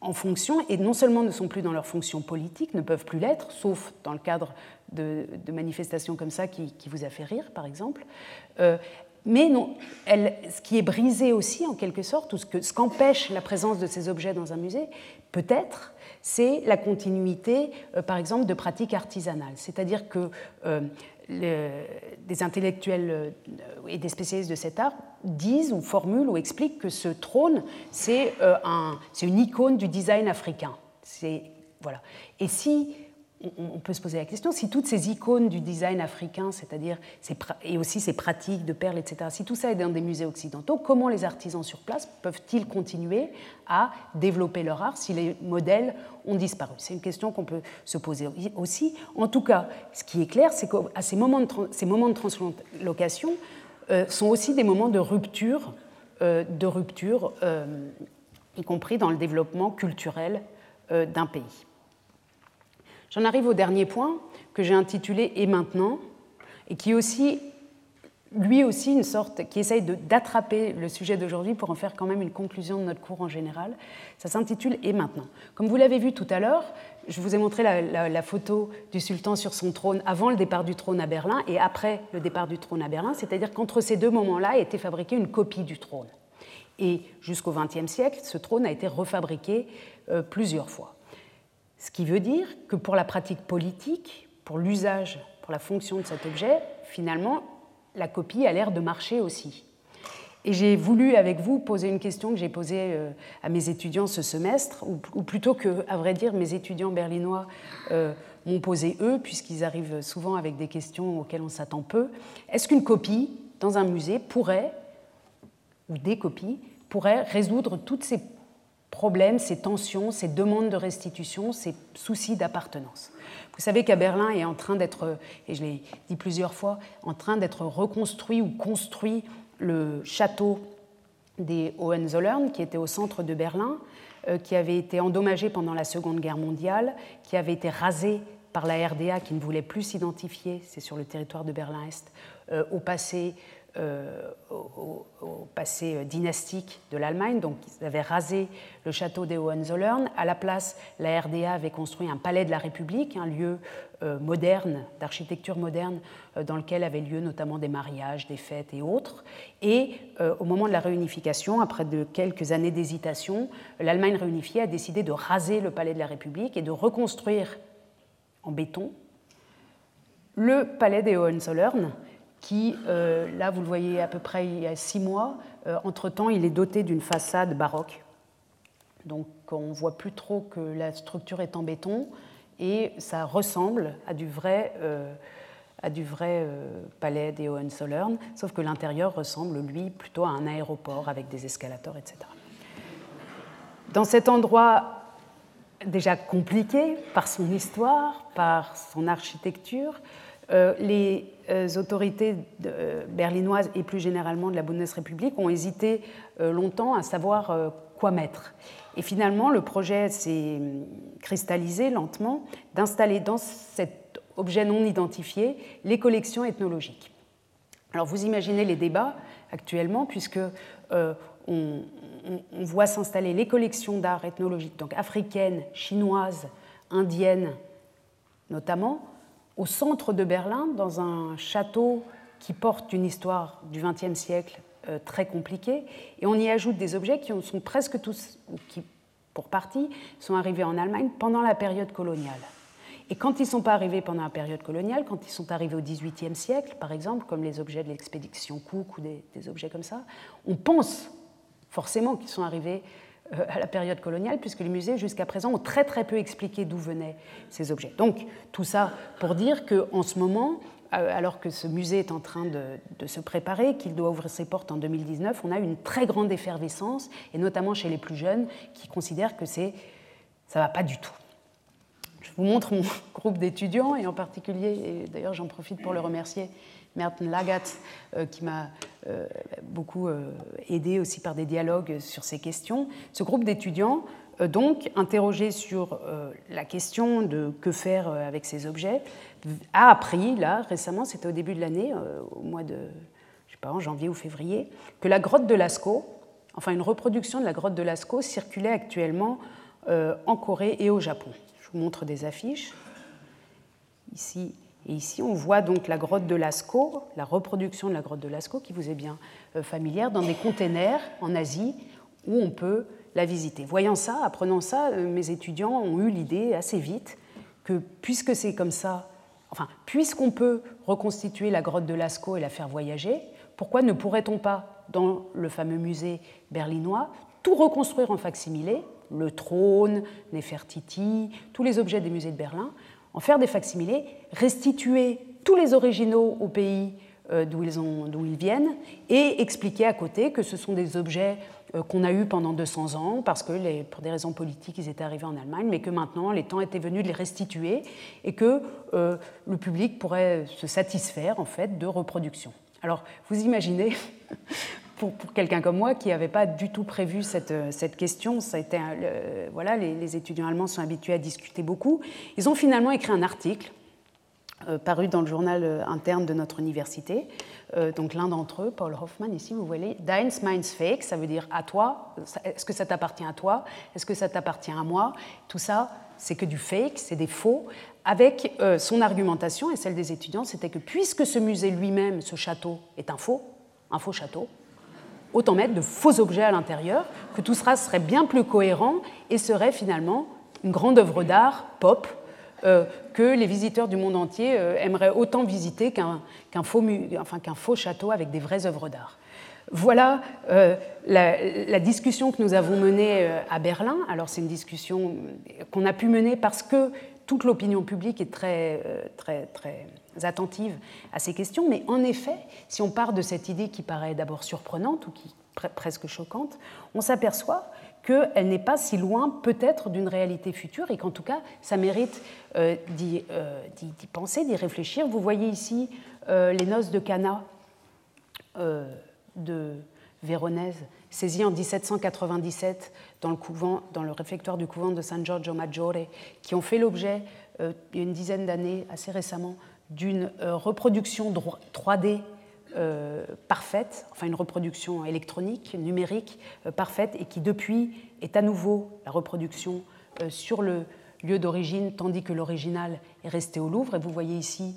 Speaker 2: en fonction, et non seulement ne sont plus dans leur fonction politique, ne peuvent plus l'être, sauf dans le cadre de, manifestations comme ça qui, vous a fait rire, par exemple, mais non, ce qui est brisé aussi, en quelque sorte, ou ce qu'empêche la présence de ces objets dans un musée, peut-être, c'est la continuité, euh, par exemple, de pratiques artisanales. C'est-à-dire que euh, des intellectuels euh, et des spécialistes de cet art disent ou formulent ou expliquent que ce trône, c'est une icône du design africain. Voilà. Et si on peut se poser la question, si toutes ces icônes du design africain, c'est-à-dire et aussi ces pratiques de perles, etc., si tout ça est dans des musées occidentaux, comment les artisans sur place peuvent-ils continuer à développer leur art si les modèles ont disparu? C'est une question qu'on peut se poser aussi. En tout cas, ce qui est clair, c'est qu'à ces moments de, translocation euh, sont aussi des moments de rupture, euh, euh, y compris dans le développement culturel d'un pays. J'en arrive au dernier point que j'ai intitulé Et maintenant, et qui aussi, lui aussi, une sorte, qui essaye d'attraper le sujet d'aujourd'hui pour en faire quand même une conclusion de notre cours en général. Ça s'intitule Et maintenant. Comme vous l'avez vu tout à l'heure, je vous ai montré la, photo du sultan sur son trône avant le départ du trône à Berlin et après le départ du trône à Berlin, c'est-à-dire qu'entre ces deux moments-là a été fabriquée une copie du trône. Et jusqu'au XXe siècle, ce trône a été refabriqué euh, plusieurs fois. Ce qui veut dire que pour la pratique politique, pour l'usage, pour la fonction de cet objet, finalement, la copie a l'air de marcher aussi. Et j'ai voulu avec vous poser une question que j'ai posée euh, à mes étudiants ce semestre, ou plutôt que, à vrai dire, mes étudiants berlinois euh, m'ont posé eux, puisqu'ils arrivent souvent avec des questions auxquelles on s'attend peu. Est-ce qu'une copie dans un musée pourrait, ou des copies, pourraient résoudre toutes ces problèmes, ces tensions, ces demandes de restitution, ces soucis d'appartenance. Vous savez qu'à Berlin est en train d'être, et je l'ai dit plusieurs fois, en train d'être reconstruit ou construit le château des Hohenzollern, qui était au centre de Berlin, euh, qui avait été endommagé pendant la Seconde Guerre mondiale, qui avait été rasé par la RDA qui ne voulait plus s'identifier, c'est sur le territoire de Berlin-Est, euh, au passé euh, au, passé euh, dynastique de l'Allemagne. Donc, ils avaient rasé le château des Hohenzollern. À la place, la RDA avait construit un palais de la République, un lieu euh, moderne, d'architecture moderne, dans lequel avaient lieu notamment des mariages, des fêtes et autres. Et au moment de la réunification, après de quelques années d'hésitation, l'Allemagne réunifiée a décidé de raser le palais de la République et de reconstruire en béton le palais des Hohenzollern qui, euh, là vous le voyez à peu près il y a six mois, euh, entre-temps il est doté d'une façade baroque. Donc on ne voit plus trop que la structure est en béton et ça ressemble à du vrai, euh, à du vrai palais des Hohenzollern, sauf que l'intérieur ressemble lui plutôt à un aéroport avec des escalators, etc. Dans cet endroit déjà compliqué par son histoire, par son architecture, les euh, autorités euh, berlinoises et plus généralement de la Bundesrepublik ont hésité euh, longtemps à savoir quoi mettre. Et finalement, le projet s'est hum, cristallisé lentement d'installer dans cet objet non identifié les collections ethnologiques. Alors vous imaginez les débats actuellement, puisque on, voit s'installer les collections d'art ethnologique, donc africaines, chinoises, indiennes notamment, au centre de Berlin, dans un château qui porte une histoire du XXe siècle euh, très compliquée, et on y ajoute des objets qui sont presque tous, ou qui pour partie, sont arrivés en Allemagne pendant la période coloniale. Et quand ils ne sont pas arrivés pendant la période coloniale, quand ils sont arrivés au XVIIIe siècle, par exemple, comme les objets de l'expédition Cook ou des, objets comme ça, on pense forcément qu'ils sont arrivés à la période coloniale, puisque les musées, jusqu'à présent, ont très très peu expliqué d'où venaient ces objets. Donc, tout ça pour dire qu'en ce moment, euh, alors que ce musée est en train de, se préparer, qu'il doit ouvrir ses portes en 2019, on a une très grande effervescence, et notamment chez les plus jeunes, qui considèrent que c'est, ça va pas du tout. Je vous montre mon groupe d'étudiants, et en particulier, et d'ailleurs j'en profite pour le remercier, Merton Lagat, euh, qui m'a euh, beaucoup euh, aidé aussi par des dialogues sur ces questions. Ce groupe d'étudiants, donc interrogé sur la question de que faire avec ces objets, a appris, là, récemment, c'était au début de l'année, au mois de, je sais pas, en janvier ou février, que la grotte de Lascaux, enfin une reproduction de la grotte de Lascaux, circulait actuellement en Corée et au Japon. Je vous montre des affiches. Ici, et ici, on voit donc la grotte de Lascaux, la reproduction de la grotte de Lascaux, qui vous est bien euh, familière, dans des containers en Asie où on peut la visiter. Voyant ça, apprenant ça, euh, mes étudiants ont eu l'idée assez vite que puisque c'est comme ça, enfin, puisqu'on peut reconstituer la grotte de Lascaux et la faire voyager, pourquoi ne pourrait-on pas, dans le fameux musée berlinois, tout reconstruire en facsimilé, le trône, Nefertiti, tous les objets des musées de Berlin, en faire des facsimilés, restituer tous les originaux au pays euh, d'où ils, viennent et expliquer à côté que ce sont des objets euh, qu'on a eus pendant 200 ans parce que pour des raisons politiques ils étaient arrivés en Allemagne, mais que maintenant les temps étaient venus de les restituer et que euh, le public pourrait se satisfaire en fait de reproduction. Alors vous imaginez pour, quelqu'un comme moi qui n'avait pas du tout prévu cette, cette question, ça voilà, les, étudiants allemands sont habitués à discuter beaucoup. Ils ont finalement écrit un article euh, paru dans le journal euh, interne de notre université. Euh, donc l'un d'entre eux, Paul Hoffman, ici vous voyez, Deins, meins, fake, ça veut dire à toi. Est-ce que ça t'appartient à toi? Est-ce que ça t'appartient à moi? Tout ça, c'est que du fake, c'est des faux. Avec son argumentation et celle des étudiants, c'était que puisque ce musée lui-même, ce château, est un faux, un faux château, autant mettre de faux objets à l'intérieur, que tout cela serait bien plus cohérent et serait finalement une grande œuvre d'art pop euh, que les visiteurs du monde entier euh, aimeraient autant visiter qu'un faux, enfin, faux, château avec des vraies œuvres d'art. Voilà euh, la, discussion que nous avons menée à Berlin. Alors c'est une discussion qu'on a pu mener parce que toute l'opinion publique est très, très, très attentive à ces questions. Mais en effet, si on part de cette idée qui paraît d'abord surprenante ou qui presque choquante, on s'aperçoit qu'elle n'est pas si loin peut-être d'une réalité future et qu'en tout cas, ça mérite euh, d'y penser, d'y réfléchir. Vous voyez ici les noces de Cana de Véronèse, saisies en 1797 dans le, couvent, dans le réfectoire du couvent de San Giorgio Maggiore, qui ont fait l'objet, il y a une dizaine d'années, assez récemment, d'une reproduction 3D euh, parfaite, enfin une reproduction électronique, numérique euh, parfaite, et qui depuis est à nouveau la reproduction euh, sur le lieu d'origine, tandis que l'original est resté au Louvre. Et vous voyez ici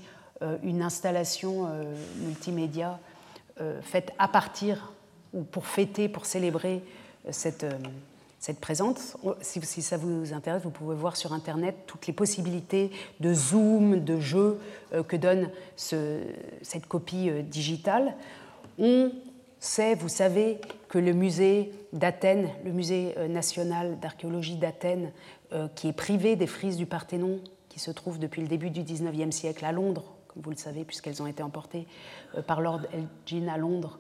Speaker 2: une installation multimédia faite à partir, ou pour fêter, pour célébrer cette cette présente. Si, ça vous intéresse, vous pouvez voir sur Internet toutes les possibilités de zoom, de jeu euh, que donne cette copie euh, digitale. On sait, vous savez, que le musée d'Athènes, le musée euh, national d'archéologie d'Athènes, qui est privé des frises du Parthénon, qui se trouve depuis le début du XIXe siècle à Londres, comme vous le savez, puisqu'elles ont été emportées par Lord Elgin à Londres,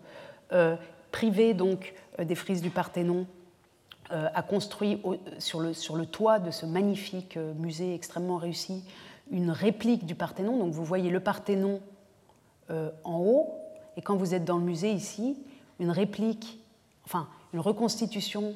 Speaker 2: privé donc des frises du Parthénon a construit sur, le, toit de ce magnifique euh, musée extrêmement réussi une réplique du Parthénon. Donc vous voyez le Parthénon euh, en haut, et quand vous êtes dans le musée ici, une réplique, enfin une reconstitution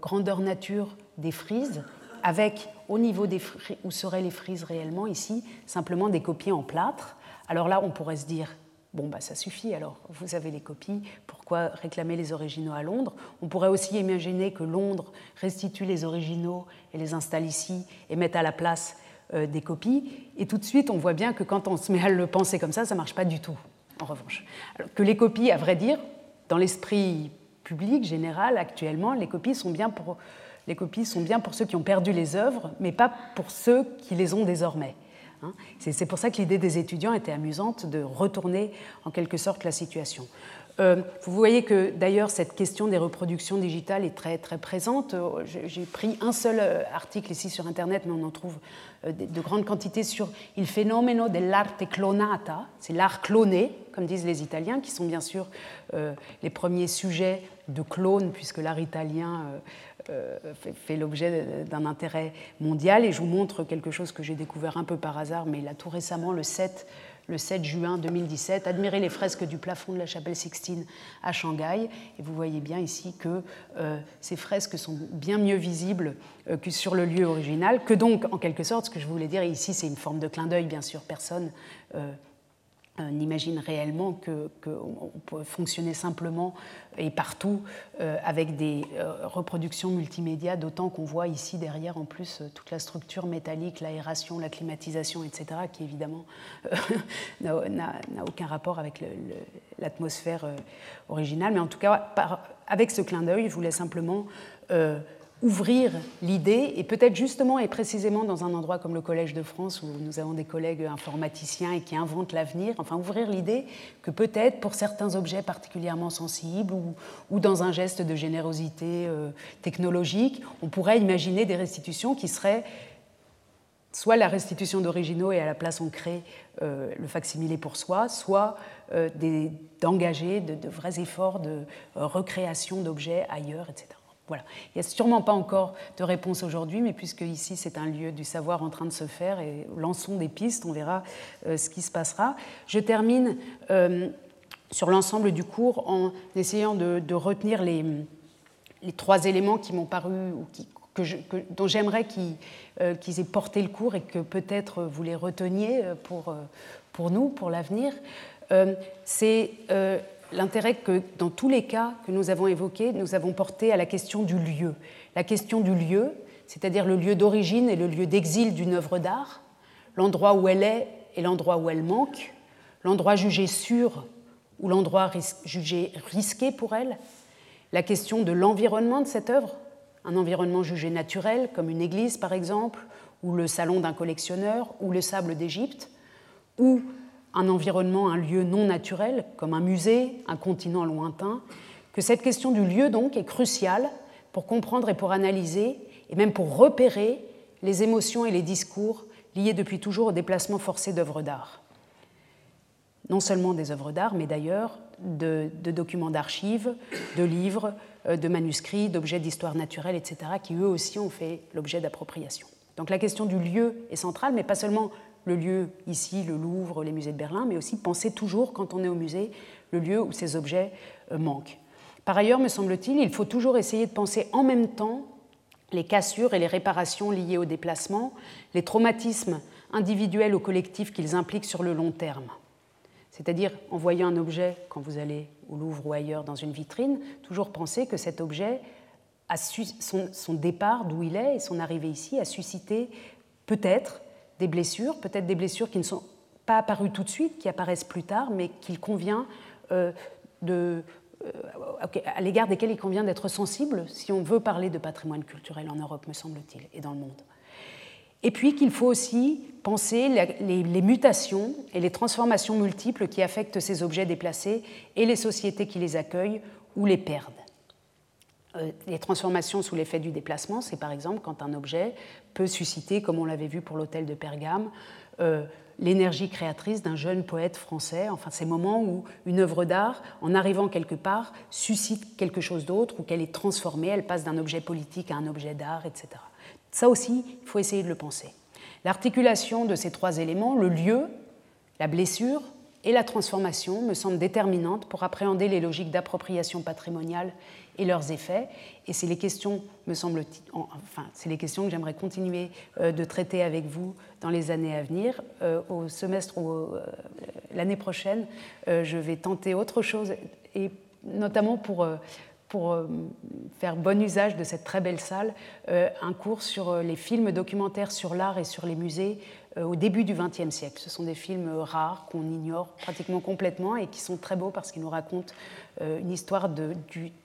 Speaker 2: grandeur nature des frises, avec au niveau des où seraient les frises réellement ici, simplement des copies en plâtre. Alors là, on pourrait se dire, Bon, bah, ça suffit alors, vous avez les copies, pourquoi réclamer les originaux à Londres? On pourrait aussi imaginer que Londres restitue les originaux et les installe ici et mette à la place euh, des copies. Et tout de suite, on voit bien que quand on se met à le penser comme ça, ça ne marche pas du tout, en revanche. que les copies, à vrai dire, dans l'esprit public général actuellement, les copies sont bien pour les copies sont bien pour ceux qui ont perdu les œuvres, mais pas pour ceux qui les ont désormais. Hein. C'est pour ça que l'idée des étudiants était amusante de retourner en quelque sorte la situation. Euh, vous voyez que d'ailleurs cette question des reproductions digitales est très, très présente. Euh, j'ai pris un seul euh, article ici sur Internet, mais on en trouve de grandes quantités sur il fenomeno dell'arte clonata, c'est l'art cloné, comme disent les Italiens, qui sont bien sûr les premiers sujets de clone, puisque l'art italien fait, l'objet d'un intérêt mondial. Et je vous montre quelque chose que j'ai découvert un peu par hasard, mais là tout récemment, le 7 le 7 juin 2017. Admirez les fresques du plafond de la chapelle Sixtine à Shanghai. Et vous voyez bien ici que euh, ces fresques sont bien mieux visibles euh, que sur le lieu original, que donc, en quelque sorte, ce que je voulais dire ici, c'est une forme de clin d'œil, bien sûr, personne. Euh, on imagine réellement qu'on peut fonctionner simplement et partout euh, avec des euh, reproductions multimédia, d'autant qu'on voit ici derrière en plus euh, toute la structure métallique, l'aération, la climatisation, etc., qui évidemment n'a aucun rapport avec l'atmosphère originale. Mais en tout cas, avec ce clin d'œil, je voulais simplement ouvrir l'idée, et peut-être justement et précisément dans un endroit comme le Collège de France, où nous avons des collègues informaticiens et qui inventent l'avenir, enfin ouvrir l'idée que peut-être pour certains objets particulièrement sensibles ou, dans un geste de générosité euh, technologique, on pourrait imaginer des restitutions qui seraient soit la restitution d'originaux et à la place on crée euh, le facsimilé pour soi, soit euh, d'engager de, de, vrais efforts de recréation d'objets ailleurs, etc. Il n'y a sûrement pas encore de réponse aujourd'hui, mais puisque ici c'est un lieu du savoir en train de se faire et lançons des pistes, on verra euh, ce qui se passera. Je termine euh, sur l'ensemble du cours en essayant de, retenir les, trois éléments qui m'ont paru dont j'aimerais euh, qu'ils aient porté le cours et que peut-être vous les reteniez pour, pour nous, pour l'avenir. c'est l'intérêt que dans tous les cas que nous avons évoqués, nous avons porté à la question du lieu. La question du lieu, c'est-à-dire le lieu d'origine et le lieu d'exil d'une œuvre d'art, l'endroit où elle est et l'endroit où elle manque, l'endroit jugé sûr ou l'endroit jugé risqué pour elle, la question de l'environnement de cette œuvre, un environnement jugé naturel, comme une église par exemple, ou le salon d'un collectionneur, ou le sable d'Égypte, ou un environnement, un lieu non naturel, comme un musée, un continent lointain, que cette question du lieu donc est cruciale pour comprendre et pour analyser, et même pour repérer les émotions et les discours liés depuis toujours au déplacement forcé d'œuvres d'art. non seulement des œuvres d'art, mais d'ailleurs de, documents d'archives, de livres, euh, de manuscrits, d'objets d'histoire naturelle, etc., qui eux aussi ont fait l'objet d'appropriation. Donc la question du lieu est centrale, mais pas seulement le lieu ici, le Louvre, les musées de Berlin, mais aussi penser toujours, quand on est au musée, le lieu où ces objets euh, manquent. Par ailleurs, me semble-t-il, il faut toujours essayer de penser en même temps les cassures et les réparations liées au déplacement, les traumatismes individuels ou collectifs qu'ils impliquent sur le long terme. C'est-à-dire, en voyant un objet, quand vous allez au Louvre ou ailleurs dans une vitrine, toujours penser que cet objet, a son, son départ d'où il est et son arrivée ici, a suscité peut-être des blessures, peut-être des blessures qui ne sont pas apparues tout de suite, qui apparaissent plus tard, mais qu'il convient euh, de, euh, à l'égard desquelles il convient d'être sensible si on veut parler de patrimoine culturel en Europe, me semble-t-il, et dans le monde. Et puis qu'il faut aussi penser les, les, mutations et les transformations multiples qui affectent ces objets déplacés et les sociétés qui les accueillent ou les perdent. Euh, les transformations sous l'effet du déplacement, c'est par exemple quand un objet peut susciter, comme on l'avait vu pour l'hôtel de Pergame, euh, l'énergie créatrice d'un jeune poète français, enfin ces moments où une œuvre d'art, en arrivant quelque part, suscite quelque chose d'autre ou qu'elle est transformée, elle passe d'un objet politique à un objet d'art, etc. Ça aussi, il faut essayer de le penser. L'articulation de ces trois éléments, le lieu, la blessure et la transformation, me semble déterminante pour appréhender les logiques d'appropriation patrimoniale et leurs effets. Et c'est les questions, me semble, enfin, c'est les questions que j'aimerais continuer euh, de traiter avec vous dans les années à venir. Euh, au semestre ou euh, l'année prochaine, je vais tenter autre chose, et notamment pour pour faire bon usage de cette très belle salle, un cours sur les films documentaires sur l'art et sur les musées au début du XXe siècle. Ce sont des films rares qu'on ignore pratiquement complètement et qui sont très beaux parce qu'ils nous racontent euh, une histoire de,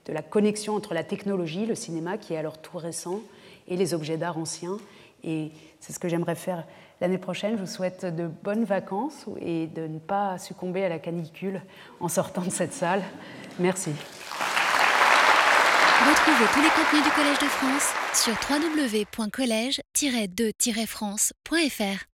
Speaker 2: la connexion entre la technologie, le cinéma qui est alors tout récent, et les objets d'art anciens. Et c'est ce que j'aimerais faire l'année prochaine. Je vous souhaite de bonnes vacances et de ne pas succomber à la canicule en sortant de cette salle. Merci.
Speaker 1: Retrouvez tous les contenus du Collège de France sur www.colège-2-france.fr.